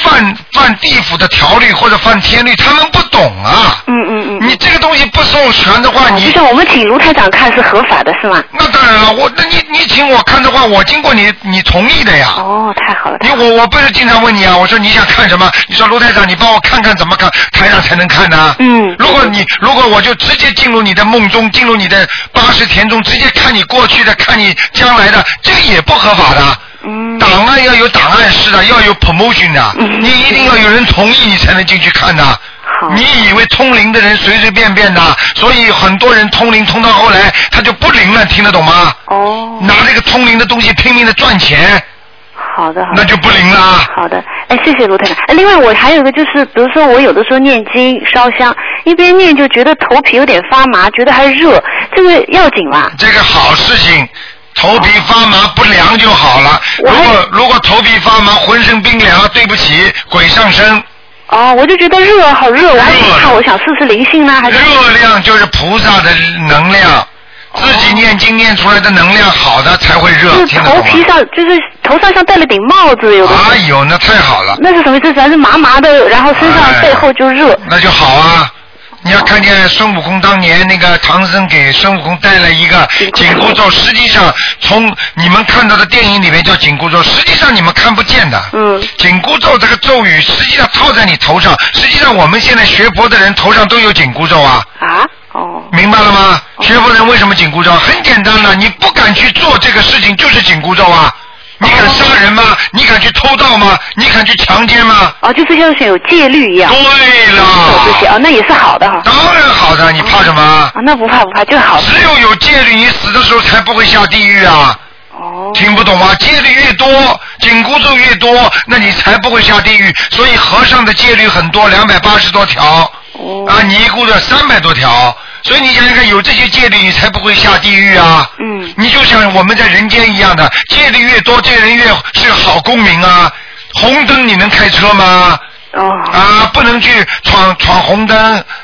犯犯地府的条律或者犯天律，他们不懂啊。嗯嗯嗯。你这个东西不授权的话，你就像我们请卢台长看是合法的，是吗？那当然了，我那你你请我看的话，我经过你你同意的呀。哦，太好了。你我我不是经常问你啊，我说你想看什么？你说卢台长，你帮我看看怎么看，台上才能看呢、嗯。如果你如果我就直接进入你的梦中，进入你的八十田中，直接看你过去的，看你将来的，这个也不合法的。嗯。档案要有档案室的，要有 promotion 的，嗯你一定要有人同意，你才能进去看的。你以为通灵的人随随便便的，所以很多人通灵通到后来他就不灵了，听得懂吗？哦。拿这个通灵的东西拼命的赚钱。好的，好的。那就不灵了。好的，哎，谢谢卢太太。哎，另外我还有一个就是，比如说我有的时候念经烧香，一边念就觉得头皮有点发麻，觉得还热，这个要紧吧？这个好事情，头皮发麻不凉就好了。如果如果头皮发麻，浑身冰凉，对不起，鬼上身。哦，我就觉得热，好热，我还怕，我想试试灵性呢，还是热量就是菩萨的能量，自己念经念出来的能量好的才会热，就？头皮上，就是头上像戴了顶帽子，有的。哎呦，那太好了，那是什么意思？还是麻麻的，然后身上哎背后就热。那就好啊。你要看见孙悟空当年那个唐僧给孙悟空带了一个紧箍咒，实际上从你们看到的电影里面叫紧箍咒，实际上你们看不见的。嗯。紧箍咒这个咒语实际上套在你头上，实际上我们现在学佛的人头上都有紧箍咒啊。啊？哦。明白了吗？学佛人为什么紧箍咒？很简单的，你不敢去做这个事情，就是紧箍咒啊。你敢杀人吗？你敢去偷盗吗？你敢去强奸吗？哦，就是像是有戒律一样。对了这些啊，那也是好的哈。当然好的，你怕什么？啊，那不怕不怕，就好的。只有有戒律，你死的时候才不会下地狱啊！哦。听不懂吗？戒律越多，紧箍咒越多，那你才不会下地狱。所以和尚的戒律很多，两百八十多条，哦啊，尼姑的三百多条。所以你想想看，有这些戒律，你才不会下地狱啊！嗯。你就像我们在人间一样的，戒律越多，这人越是好公民啊。红灯你能开车吗？哦。啊，不能去闯闯红灯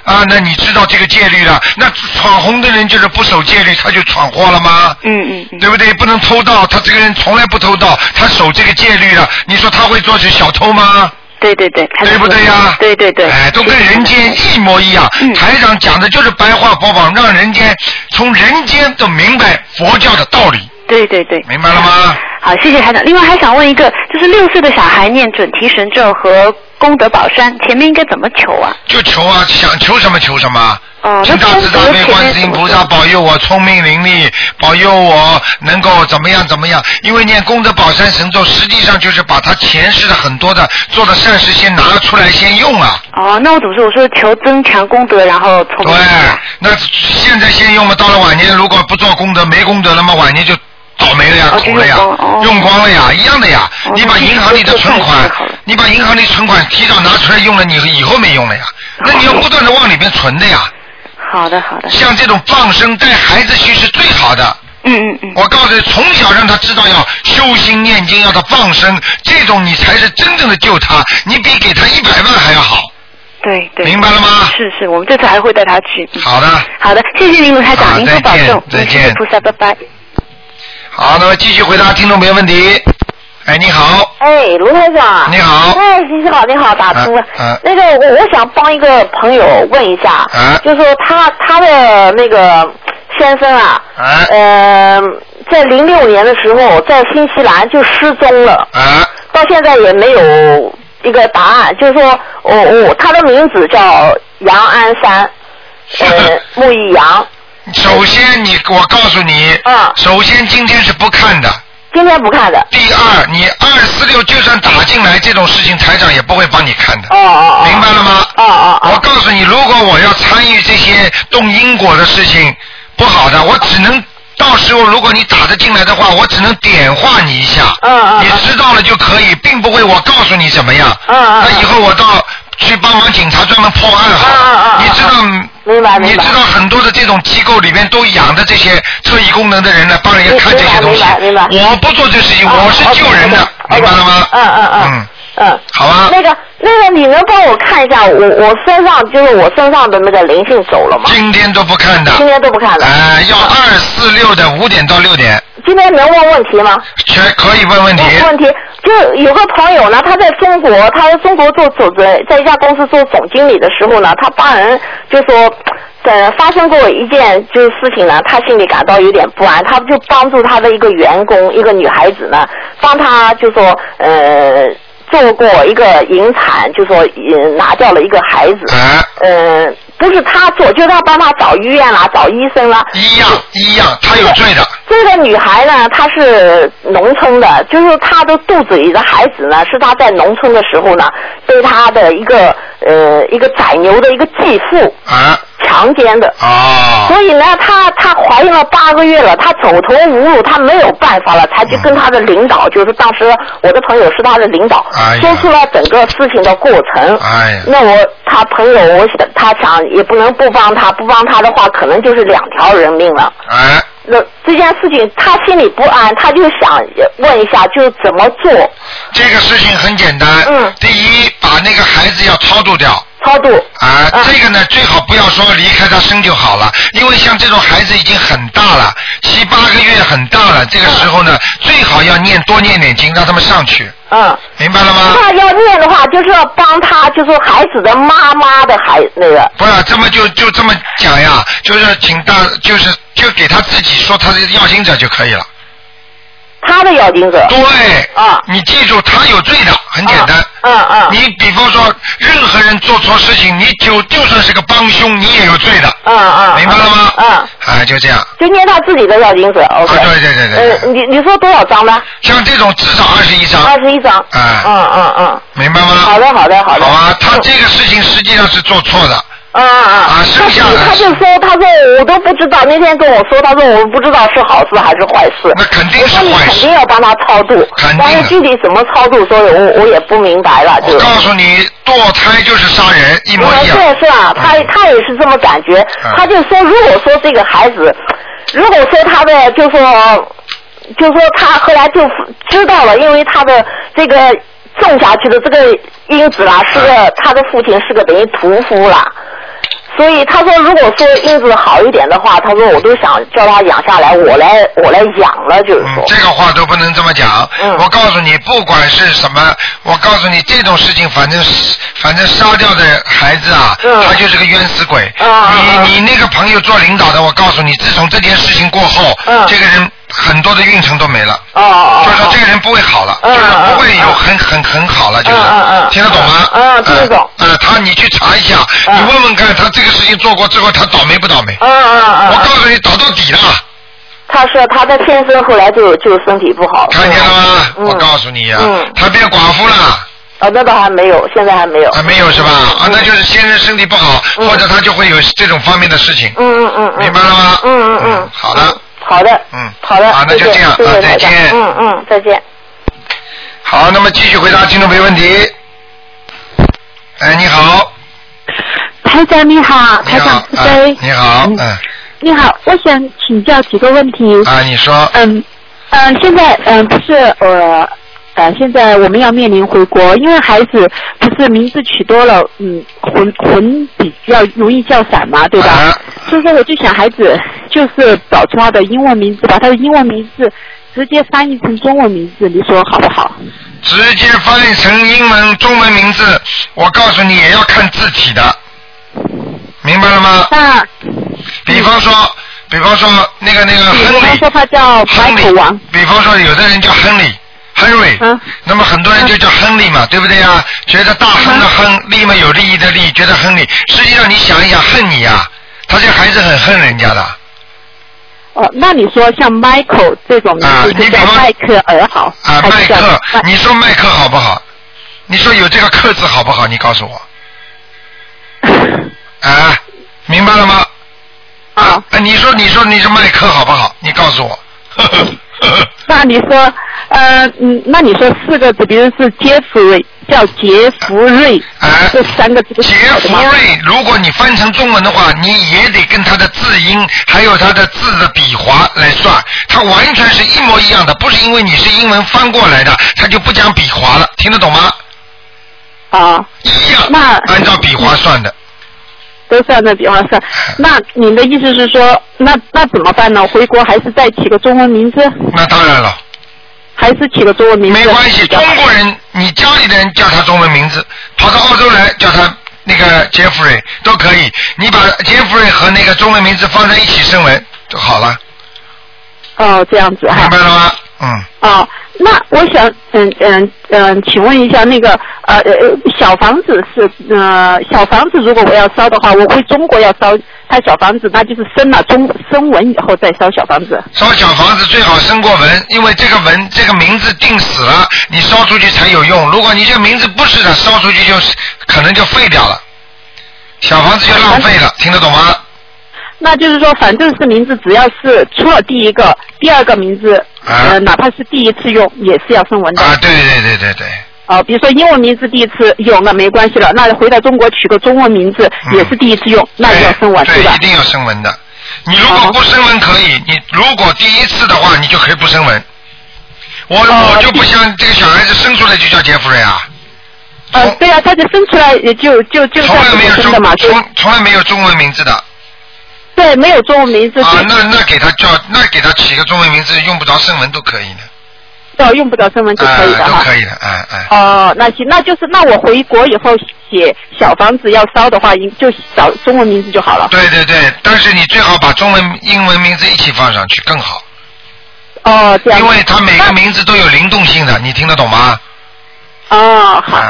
啊！那你知道这个戒律了？那闯红灯人就是不守戒律，他就闯祸了吗？嗯嗯嗯。对不对？不能偷盗，他这个人从来不偷盗，他守这个戒律了。你说他会做成小偷吗？对对对，对不对呀？对对对。哎，都跟人间一模一样。嗯台长讲的就是白话佛法，让人间从人间都明白佛教的道理。对对对。明白了吗？好，谢谢台长。另外还想问一个，就是六岁的小孩念准提神咒和功德宝山，前面应该怎么求啊？就求啊，想求什么求什么。哦，请大慈大悲前观世音菩萨保佑我聪明伶俐，保佑我能够怎么样怎么样。因为念功德宝山神咒，实际上就是把他前世的很多的做的善事先拿出来先用啊。哦，那我怎么说？我说求增强功德，然后聪对。，那现在先用嘛，到了晚年如果不做功德没功德了嘛，晚年就倒霉了呀，苦了呀用光了呀，一样的呀。哦你把银行里的存款你把银行里存款提早拿出来用了，你以后没用了呀。那你要不断的往里面存的呀。好的好的。像这种放生带孩子去是最好的。嗯嗯嗯。我告诉你，从小让他知道要修心念经，要他放生，这种你才是真正的救他，你比给他一百万还要好。对对。明白了吗？是是，我们这次还会带他去。嗯好的。好的，谢谢您，卢台好长，您多保再见重，再见菩萨，拜拜。好，那么继续回答听众朋友问题。哎，你好，哎，卢台长。你好。哎，你好，你好，打通了。嗯嗯那个，我我想帮一个朋友问一下，啊。就说他他的那个先生啊，啊。呃，在零六年的时候在新西兰就失踪了，啊，到现在也没有一个答案，就是说我我他的名字叫杨安山，呃，木易杨，首先你，我告诉你，啊首先今天是不看的。今天不看的。第二，你二四六就算打进来这种事情，台长也不会帮你看的。哦哦哦。明白了吗？哦哦哦。我告诉你，如果我要参与这些动因果的事情，不好的，我只能到时候如果你打得进来的话，我只能点化你一下。嗯嗯。你知道了就可以，并不会我告诉你怎么样。嗯嗯。那以后我到去帮忙警察专门破案好了。嗯嗯嗯你知道？明白明白。你知道很多的这种机构里面都养的这些特异功能的人呢，帮人家看这些东西。明白明白明白我不做这事情，哦我是救人的明白了吗？嗯嗯嗯嗯。嗯，好吧。那个那个，你能帮我看一下我我身上就是我身上的那个灵性走了吗？今天都不看的。今天都不看的。哎，要二四六的五点到六点，今天能问问题吗？全可以问问题。问题就有个朋友呢，他在中国，他在中国做总在在一家公司做总经理的时候呢，他帮人就说。呃，发生过一件就是事情呢，他心里感到有点不安，他就帮助他的一个员工，一个女孩子呢，帮他就说呃做过一个引产，就说呃拿掉了一个孩子，嗯呃不是他做，就是他帮他找医院啦，找医生啦，一样一样，他有罪的。这个女孩呢，她是农村的，就是她的肚子里的孩子呢，是她在农村的时候呢，被她的一个呃一个宰牛的一个继父啊强奸的。哦。所以呢，她她怀孕了八个月了，她走投无路，她没有办法了，才去跟她的领导，就是当时我的朋友是她的领导，哎说出了整个事情的过程。哎。那我她朋友，我想他想也不能不帮她，不帮她的话，可能就是两条人命了。哎。那这件事情他心里不安，他就想问一下，就怎么做？这个事情很简单。嗯。第一，把那个孩子要超度掉。超度。啊，这个呢，最好不要说离开他生就好了，因为像这种孩子已经很大了，七八个月很大了，这个时候呢，最好要念多念点经，让他们上去。嗯。明白了吗？那要念的话，就是要帮他，就是孩子的妈妈的孩那个。不是，这么就就这么讲呀，就是请大，就是就给他自己说他是要经者就可以了。他的要经者。对。啊。你记住，他有罪的，很简单。嗯嗯。你比方说，任何人做错事情，你就就算是个帮凶，你也有罪的。嗯嗯。明白了吗？嗯。啊，就这样。就念他自己的要经者，OK。啊，对对对对。呃，你你说多少张呢？像这种至少二十一张。二十一张。啊。嗯嗯嗯。明白吗？好的好的好的。好啊，他这个事情实际上是做错的。啊啊啊！剩下的他就说，他说我都不知道，那天跟我说，他说我不知道是好事还是坏事。那肯定是坏事。我说你肯定要帮他超度，但是具体怎么超度，所以我我也不明白了。就我告诉你，堕胎就是杀人，一模一样。是是啊，他他也是这么感觉。他就说，如果说这个孩子，如果说他的就说，就说他后来就知道了，因为他的这个种下去的这个因子啦，是个他的父亲是个等于屠夫啦。所以他说，如果说因子好一点的话，他说我都想叫他养下来，我来我来养了，就是说。嗯，这个话都不能这么讲。嗯。我告诉你，不管是什么，我告诉你这种事情，反正反正杀掉的孩子啊，嗯、他就是个冤死鬼。啊你你那个朋友做领导的，我告诉你，自从这件事情过后，嗯、这个人很多的运程都没了。哦哦。就是说这个人不会好了，嗯、就是不会有很很很好了，就是。听得懂吗？嗯，听得懂。呃，他你去查一下，你问问看，他这个事情做过之后，他倒霉不倒霉？嗯嗯嗯。我告诉你，倒到底了。他说他的先生后来就就身体不好。看见了吗？我告诉你呀，他变寡妇了。啊，那倒还没有，现在还没有。啊，没有是吧？啊，那就是先生身体不好，或者他就会有这种方面的事情。嗯嗯嗯。明白了吗？嗯嗯嗯。好的。好的。嗯。好的。好，那就这样啊，再见。嗯嗯，再见。好，那么继续回答听众朋友问题。哎，你好。台长你好，台长是谁？你好，嗯。你好，我想请教几个问题。啊，你说。嗯嗯，现在嗯不是呃呃，现在我们要面临回国，因为孩子不是名字取多了，嗯，魂魂比较容易叫散嘛，对吧？啊、所以说我就想孩子就是找出他的英文名字，把他的英文名字直接翻译成中文名字，你说好不好？直接翻译成英文中文名字，我告诉你也要看字体的，明白了吗？那比方说，比方说那个那个亨利，比方说他叫亨利王，比方说有的人叫亨利。Henry，、嗯、那么很多人就叫亨利嘛，对不对呀？觉得大亨的亨，利嘛有利益的利，觉得亨利。实际上你想一想，恨你呀，他这孩子很恨人家的。哦，那你说像 Michael 这种名字就叫迈克尔好？啊，迈克，你说迈克好不好？你说有这个克字好不好？你告诉我。[laughs] 啊，明白了吗？啊。你说，你说，你是迈克好不好？你告诉我。[laughs] 那你说，呃，嗯，那你说四个字，比如是杰弗瑞，叫杰弗瑞，啊，这三个字杰弗瑞，如果你翻成中文的话，你也得跟他的字音还有他的字的笔划来算，它完全是一模一样的，不是因为你是英文翻过来的，他就不讲笔划了，听得懂吗？啊，一样，那按照笔划算的。都是按照笔划算。那您的意思是说，那那怎么办呢？回国还是再起个中文名字？那当然了。还是起个中文名字？没关系，中国人，你家里的人叫他中文名字，跑到澳洲来叫他那个杰弗瑞都可以。你把杰弗瑞和那个中文名字放在一起声纹就好了。哦，这样子哈。明白了吗？嗯。哦，那我想，嗯嗯嗯，请问一下，那个呃呃小房子是呃小房子，如果我要烧的话，我回中国要烧他小房子，那就是生了中生文以后再烧小房子。烧小房子最好生过文，因为这个文这个名字定死了，你烧出去才有用。如果你这个名字不是的，烧出去就可能就废掉了，小房子就浪费了，听得懂吗？那就是说，反正是名字，只要是出了第一个、第二个名字，啊、呃，哪怕是第一次用，也是要声纹的。啊，对对对对对。哦，比如说英文名字第一次用，那没关系了。那回到中国取个中文名字，也是第一次用，那就要声纹，对吧？一定要声纹的。你如果不声纹可以，你如果第一次的话，你就可以不声纹。我哦我就不像这个小孩子生出来就叫杰弗瑞啊，呃，对啊，他就生出来也就就就从来没有中从从来没有中文名字的对，没有中文名字，啊，那那给他叫那给他起个中文名字，用不着声纹都可以的，哦，用不着声纹就可以的都可以的，哎哎。哦，那行，那就是那我回国以后写小房子要烧的话，就找中文名字就好了。对对对，但是你最好把中文、英文名字一起放上去更好，哦，这样。因为它每个名字都有灵动性的，你听得懂吗？哦，好。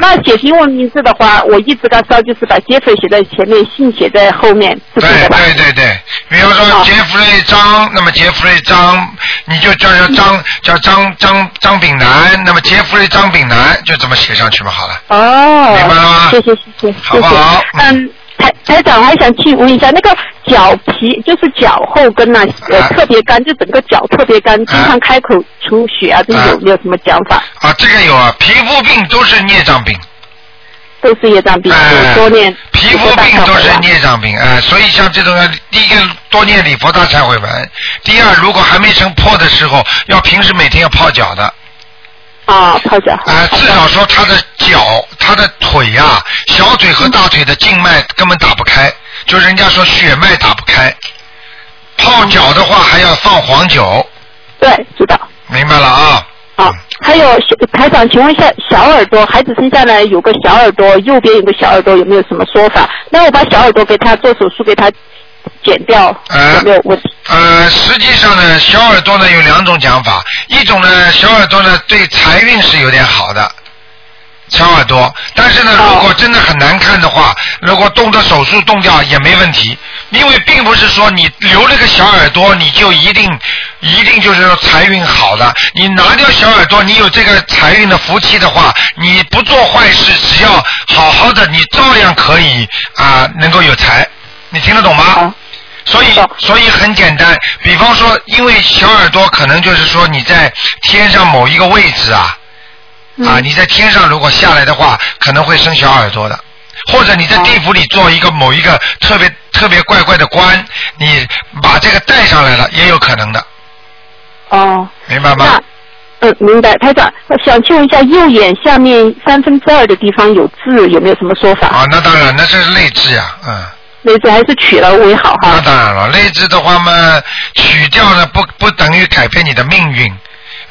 那写英文名字的话，我一直跟他烧，就是把 Jeffrey 写在前面，姓写在后面，是对的吧？对对对，比如说杰弗瑞张，那么杰弗瑞张，你就叫叫张叫张张张炳南，那么杰弗瑞张炳南就这么写上去嘛，好了。哦，明白了吗谢谢谢谢好谢谢。不好嗯，台台长还想请问一下，那个脚皮就是脚后跟呐、呃，啊。特别干，就整个脚特别干，经常开口出血啊，这有没有什么讲法？啊，这个有啊，皮肤病都是孽障病，都是业障病，哎多念皮肤病都是孽障病，啊、所以像这种要，第一个多念礼佛大忏悔文，第二如果还没成破的时候，要平时每天要泡脚的，啊，泡脚。啊、至少说他的脚、他的腿呀、小腿和大腿的静脉根本打不开，就人家说血脉打不开。泡脚的话还要放黄酒，对，知道。明白了啊？啊，还有小台长，请问一下，小耳朵，孩子生下来有个小耳朵，右边有个小耳朵，有没有什么说法？那我把小耳朵给他做手术，给他剪掉，有没有？问题？呃，实际上呢，小耳朵呢有两种讲法，一种呢，小耳朵呢对财运是有点好的，小耳朵，但是呢，如果真的很难看的话，如果动的手术动掉也没问题，因为并不是说你留了个小耳朵你就一定一定就是说财运好的，你拿掉小耳朵，你有这个财运的福气的话，你不做坏事，只要好好的，你照样可以啊、能够有财，你听得懂吗？所以，所以很简单。比方说，因为小耳朵可能就是说你在天上某一个位置啊，啊，你在天上如果下来的话，可能会生小耳朵的。或者你在地府里做一个某一个特别特别怪怪的官，你把这个带上来了，也有可能的，哦，明白吗？嗯，明白。台长，我想请问一下，右眼下面三分之二的地方有痣，有没有什么说法？啊，那当然，那这是内痣呀，嗯。那次还是取了为好哈。那当然了，内痔的话嘛，取掉了不不等于改变你的命运。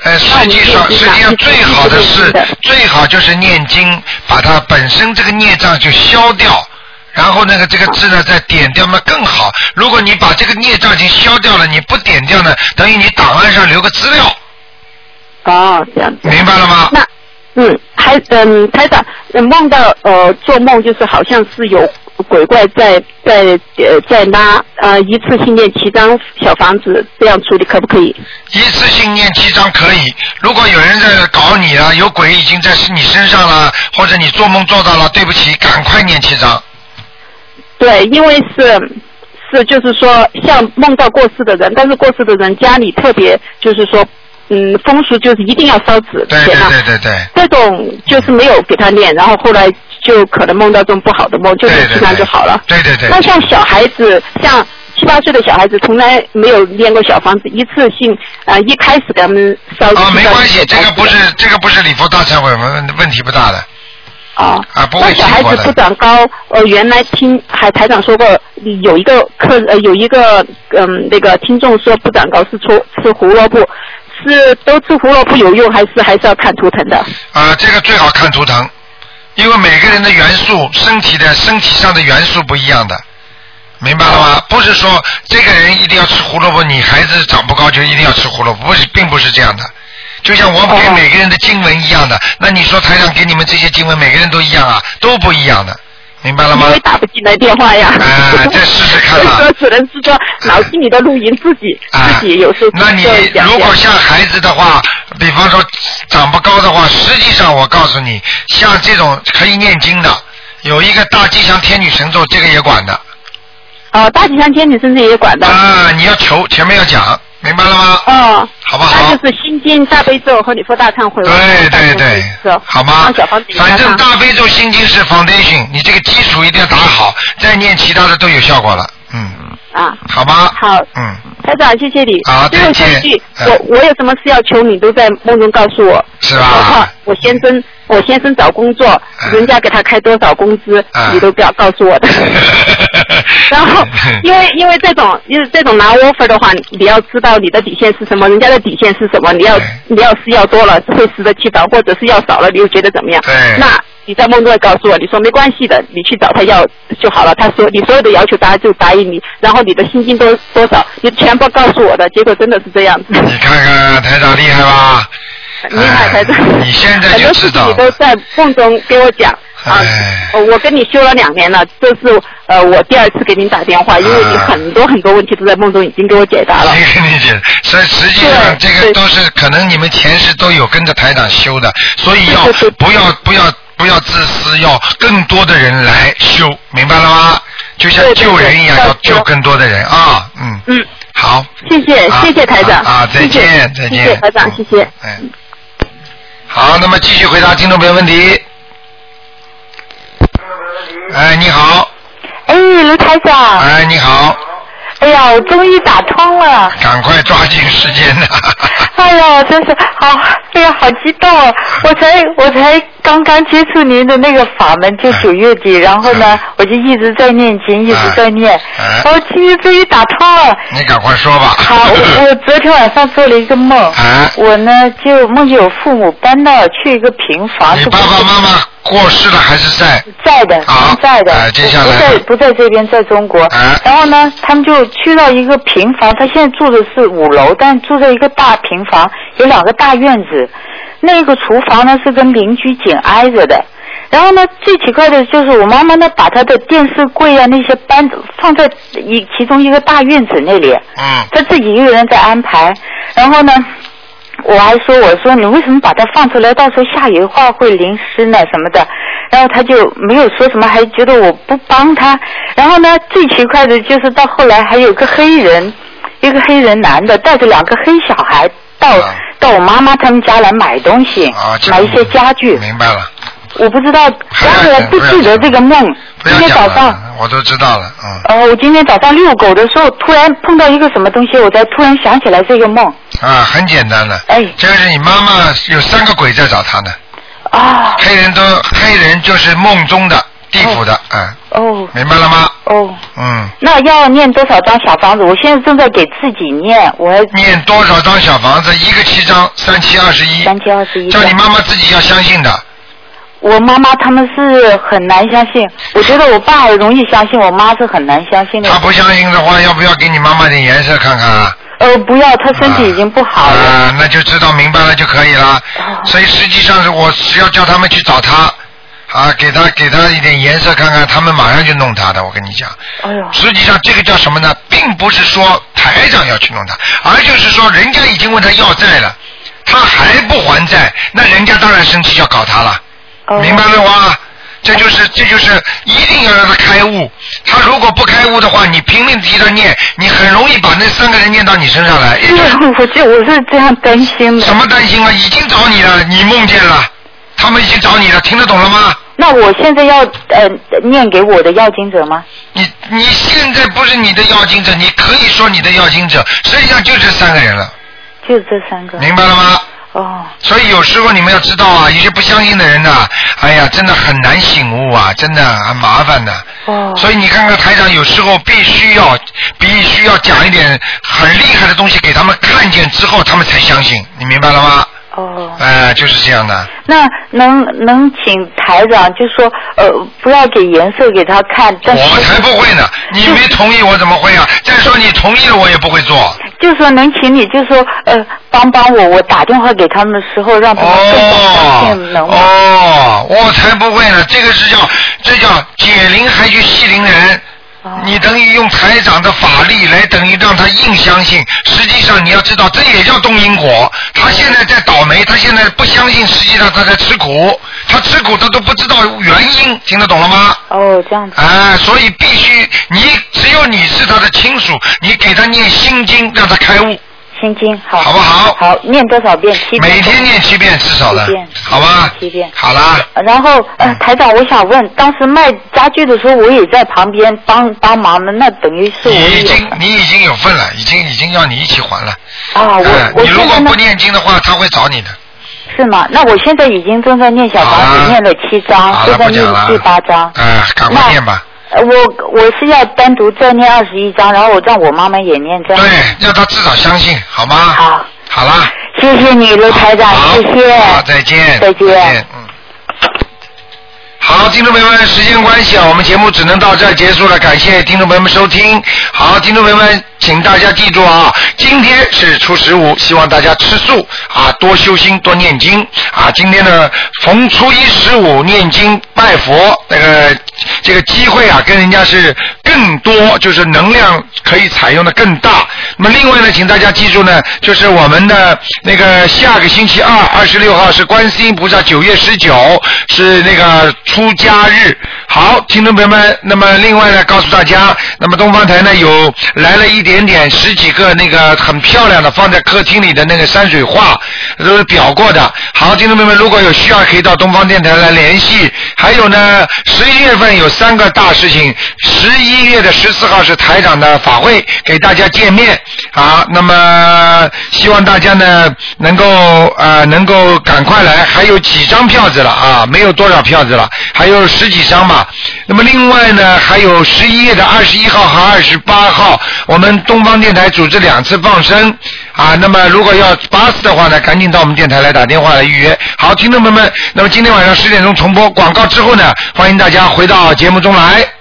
呃，实际上，实际上最好的是，最好就是念经，把它本身这个孽障就消掉，然后那个这个痣呢再点掉嘛更好。如果你把这个孽障已经消掉了，你不点掉呢，等于你档案上留个资料。哦，这样子。明白了吗？那嗯，还嗯，台长呃梦到呃做梦就是好像是有鬼怪在在呃在拉呃一次性念七张小房子，这样处理可不可以？一次性念七张可以，如果有人在搞你了，有鬼已经在你身上了，或者你做梦做到了，对不起，赶快念七张。对，因为是是就是说像梦到过世的人，但是过世的人家里特别就是说嗯风俗就是一定要烧纸对对。对对对。这种就是没有给他念，然后后来就可能梦到这种不好的梦，就念七张就好了。对对对。那像小孩子，像七八岁的小孩子，从来没有练过小房子，一次性啊、呃一开始给他们烧啊，没关系，这个不是这个不是礼佛大忏悔问问题不大的。啊。啊，不会那小孩。子不长高，呃，原来听海台长说过，有一个客呃有一个嗯那个听众说不长高是吃吃胡萝卜，是都吃胡萝卜有用，还是还是要看图腾的？啊，这个最好看图腾，因为每个人的元素，身体的身体上的元素不一样的，明白了吗？不是说这个人一定要吃胡萝卜，你孩子长不高就一定要吃胡萝卜，不是，并不是这样的。就像我给每个人的经文一样的，那你说台上给你们这些经文，每个人都一样啊，都不一样的，明白了吗因？为打不进来电话呀。啊，再试试看吧。所 [laughs] 以说只能是说脑筋里的录音自己、自己有时候那你如果像孩子的话，比方说长不高的话，实际上我告诉你，像这种可以念经的，有一个大吉祥天女神咒，这个也管的。哦，大吉祥天女神咒也管的。啊，你要求前面要讲，明白了吗？哦，好不好那就是心经、大悲咒和礼佛大忏悔文。对对对是，好吗反正大悲咒心经是 foundation，你这个基础一定要打好，再念其他的都有效果了。嗯。啊，好吧？好，嗯，台长，谢谢你。好最后一句，嗯。我我有什么事要求你，都在梦中告诉我。是吧？我先生，我先生找工作，人家给他开多少工资，嗯。你都不要告诉我的。[laughs] 然后，因为因为这种因为这种拿 offer 的话，你要知道你的底线是什么，人家的底线是什么，你要你要是要多了会适得其反，或者是要少了你又觉得怎么样？对。那你在梦中会告诉我，你说没关系的，你去找他要就好了。他说你所有的要求他就答应你，然后你的薪金多多少，你全部告诉我的，结果真的是这样子。[laughs] 你看看台长厉害吧？厉害，台长。你现在很多就知道事情你都在梦中给我讲。啊，呃我跟你修了两年了，这是呃我第二次给您打电话，因为你很多很多问题都在梦中已经给我解答了。谁跟你解？所以实际上这个都是可能你们前世都有跟着台长修的，所以要不要不要不要自私，要更多的人来修，明白了吗？就像救人一样，要救更多的人啊，嗯。嗯。好。谢谢啊谢谢台长。啊啊再见谢谢再见谢谢台长，谢谢。嗯。好，那么继续回答听众朋友问题。哎，你好。哎，卢台长。哎，你好，哎呀，我终于打通了。赶快抓紧时间呐！[laughs] 哎呀，真是好，哎呀，好激动哦！我才我才刚刚接触您的那个法门，就九月底，然后呢，我就一直在念经，一直在念。我今天终于打通了。你赶快说吧。好，我我昨天晚上做了一个梦，我呢就梦见我父母搬到去一个平房，是你爸爸妈妈过世了还是在？在的，啊在的，哎接下来不在不在这边，在中国。然后呢，他们就去到一个平房，他现在住的是五楼，但住在一个大平房，有两个大院子。那个厨房呢是跟邻居紧挨着的。然后呢，最奇怪的就是我妈妈呢把她的电视柜啊那些搬放在一其中一个大院子那里。嗯。她自己一个人在安排。然后呢，我还说我说你为什么把它放出来？到时候下雨的话会淋湿呢什么的。然后他就没有说什么，还觉得我不帮他。然后呢，最奇怪的就是到后来还有个黑人，一个黑人男的带着两个黑小孩到、到我妈妈他们家来买东西，买一些家具。明白了，我不知道，然后我不记得这个梦。今天早上，，我都知道了，嗯。呃，我今天早上遛狗的时候，突然碰到一个什么东西，我才突然想起来这个梦。啊，很简单的。哎。这是你妈妈有三个鬼在找她呢。啊。黑人都黑人就是梦中的地府的，嗯。哦。明白了吗？哦。嗯。那要念多少张小房子？我现在正在给自己念，我还念多少张小房子？一个七张，三七二十一。三七二十一。叫你妈妈自己要相信的。我妈妈他们是很难相信，我觉得我爸容易相信，我妈是很难相信的。他不相信的话，要不要给你妈妈点颜色看看啊？呃，不要，他身体已经不好了。啊，那就知道明白了就可以了。哦所以实际上是我是要叫他们去找他，啊，给他给他一点颜色看看，他们马上就弄他的。我跟你讲，哎呦，实际上这个叫什么呢？并不是说台长要去弄他，而就是说人家已经问他要债了，他还不还债，那人家当然生气要搞他了。哦明白了吗？这就是这就是一定要让他开悟。他如果不开悟的话，你拼命替他念，你很容易把那三个人念到你身上来。对，我就我是这样担心的。什么担心啊？已经找你了，你梦见了，他们已经找你了，听得懂了吗？那我现在要呃念给我的要经者吗？你你现在不是你的要经者，你可以说你的要经者，实际上就这三个人了，就这三个。明白了吗？哦。所以有时候你们要知道啊，有些不相信的人呐、哎呀，真的很难醒悟啊，真的很麻烦的。哦。所以你看看台长有时候必须要必须要讲一点很厉害的东西给他们看见之后，他们才相信，你明白了吗？哦。哎、就是这样的。那能能请台长就说呃不要给颜色给他看，但是我才不会呢！你没同意我怎么会啊？再说你同意了我也不会做。就说能请你就说呃帮帮我，我打电话给他们的时候让他们更加相信能吗？哦，我才不会呢！这个是叫这叫解铃还须系铃人。哦你等于用台长的法力来等于让他硬相信，实际上你要知道这也叫动因果。他现在在倒霉，他现在不相信，实际上他在吃苦，他吃苦他都不知道原因，听得懂了吗？哦，这样子。哎，所以必须你只有你是他的亲属，你给他念心经，让他开悟，心经好，好不好？好，念多少遍？七遍。每天念七遍至少的七遍，好吧？七遍。好啦，然后呃，台长，我想问，当时卖家具的时候，我也在旁边帮帮忙的，那等于是我你已经你已经有份了，已经已经要你一起还了。啊，我哎我你如果不念经的话，他会找你的。是吗？那我现在已经正在念小房子，念了七章，好就在念第八章。哎，赶快念吧。呃我我是要单独再念二十一章，然后我让我妈妈也念这样。对，要她至少相信，好吗？好。好啦。谢谢你，卢台长，谢谢。好，再见。再见。嗯。好，听众朋友们，时间关系啊，我们节目只能到这儿结束了，感谢听众朋友们收听。好，听众朋友们，请大家记住啊，今天是初十五，希望大家吃素啊，多修心，多念经啊。今天呢，逢初一十五念经拜佛，那个这个机会啊，跟人家是更多，就是能量可以采用的更大。那么另外呢，请大家记住呢，就是我们的那个下个星期二，二十六号是观世音菩萨九月十九是那个出家日。好，听众朋友们，那么另外呢，告诉大家，那么东方台呢有来了一点点十几个那个很漂亮的放在客厅里的那个山水画，都是裱过的。好，听众朋友们，如果有需要可以到东方电台来联系。还有呢，十一月份有三个大事情，十一月的十四号是台长的法会，给大家见面啊。那么希望大家呢能够呃能够赶快来，还有几张票子了啊，没有多少票子了，还有十几张吧。那么另外呢，还有十一月的二十一号和二十八号，我们东方电台组织两次放生啊。那么如果要八次的话呢，赶紧到我们电台来打电话来预约。好，听众朋友们，那么今天晚上十点钟重播广告之后呢，欢迎大家回到节目中来。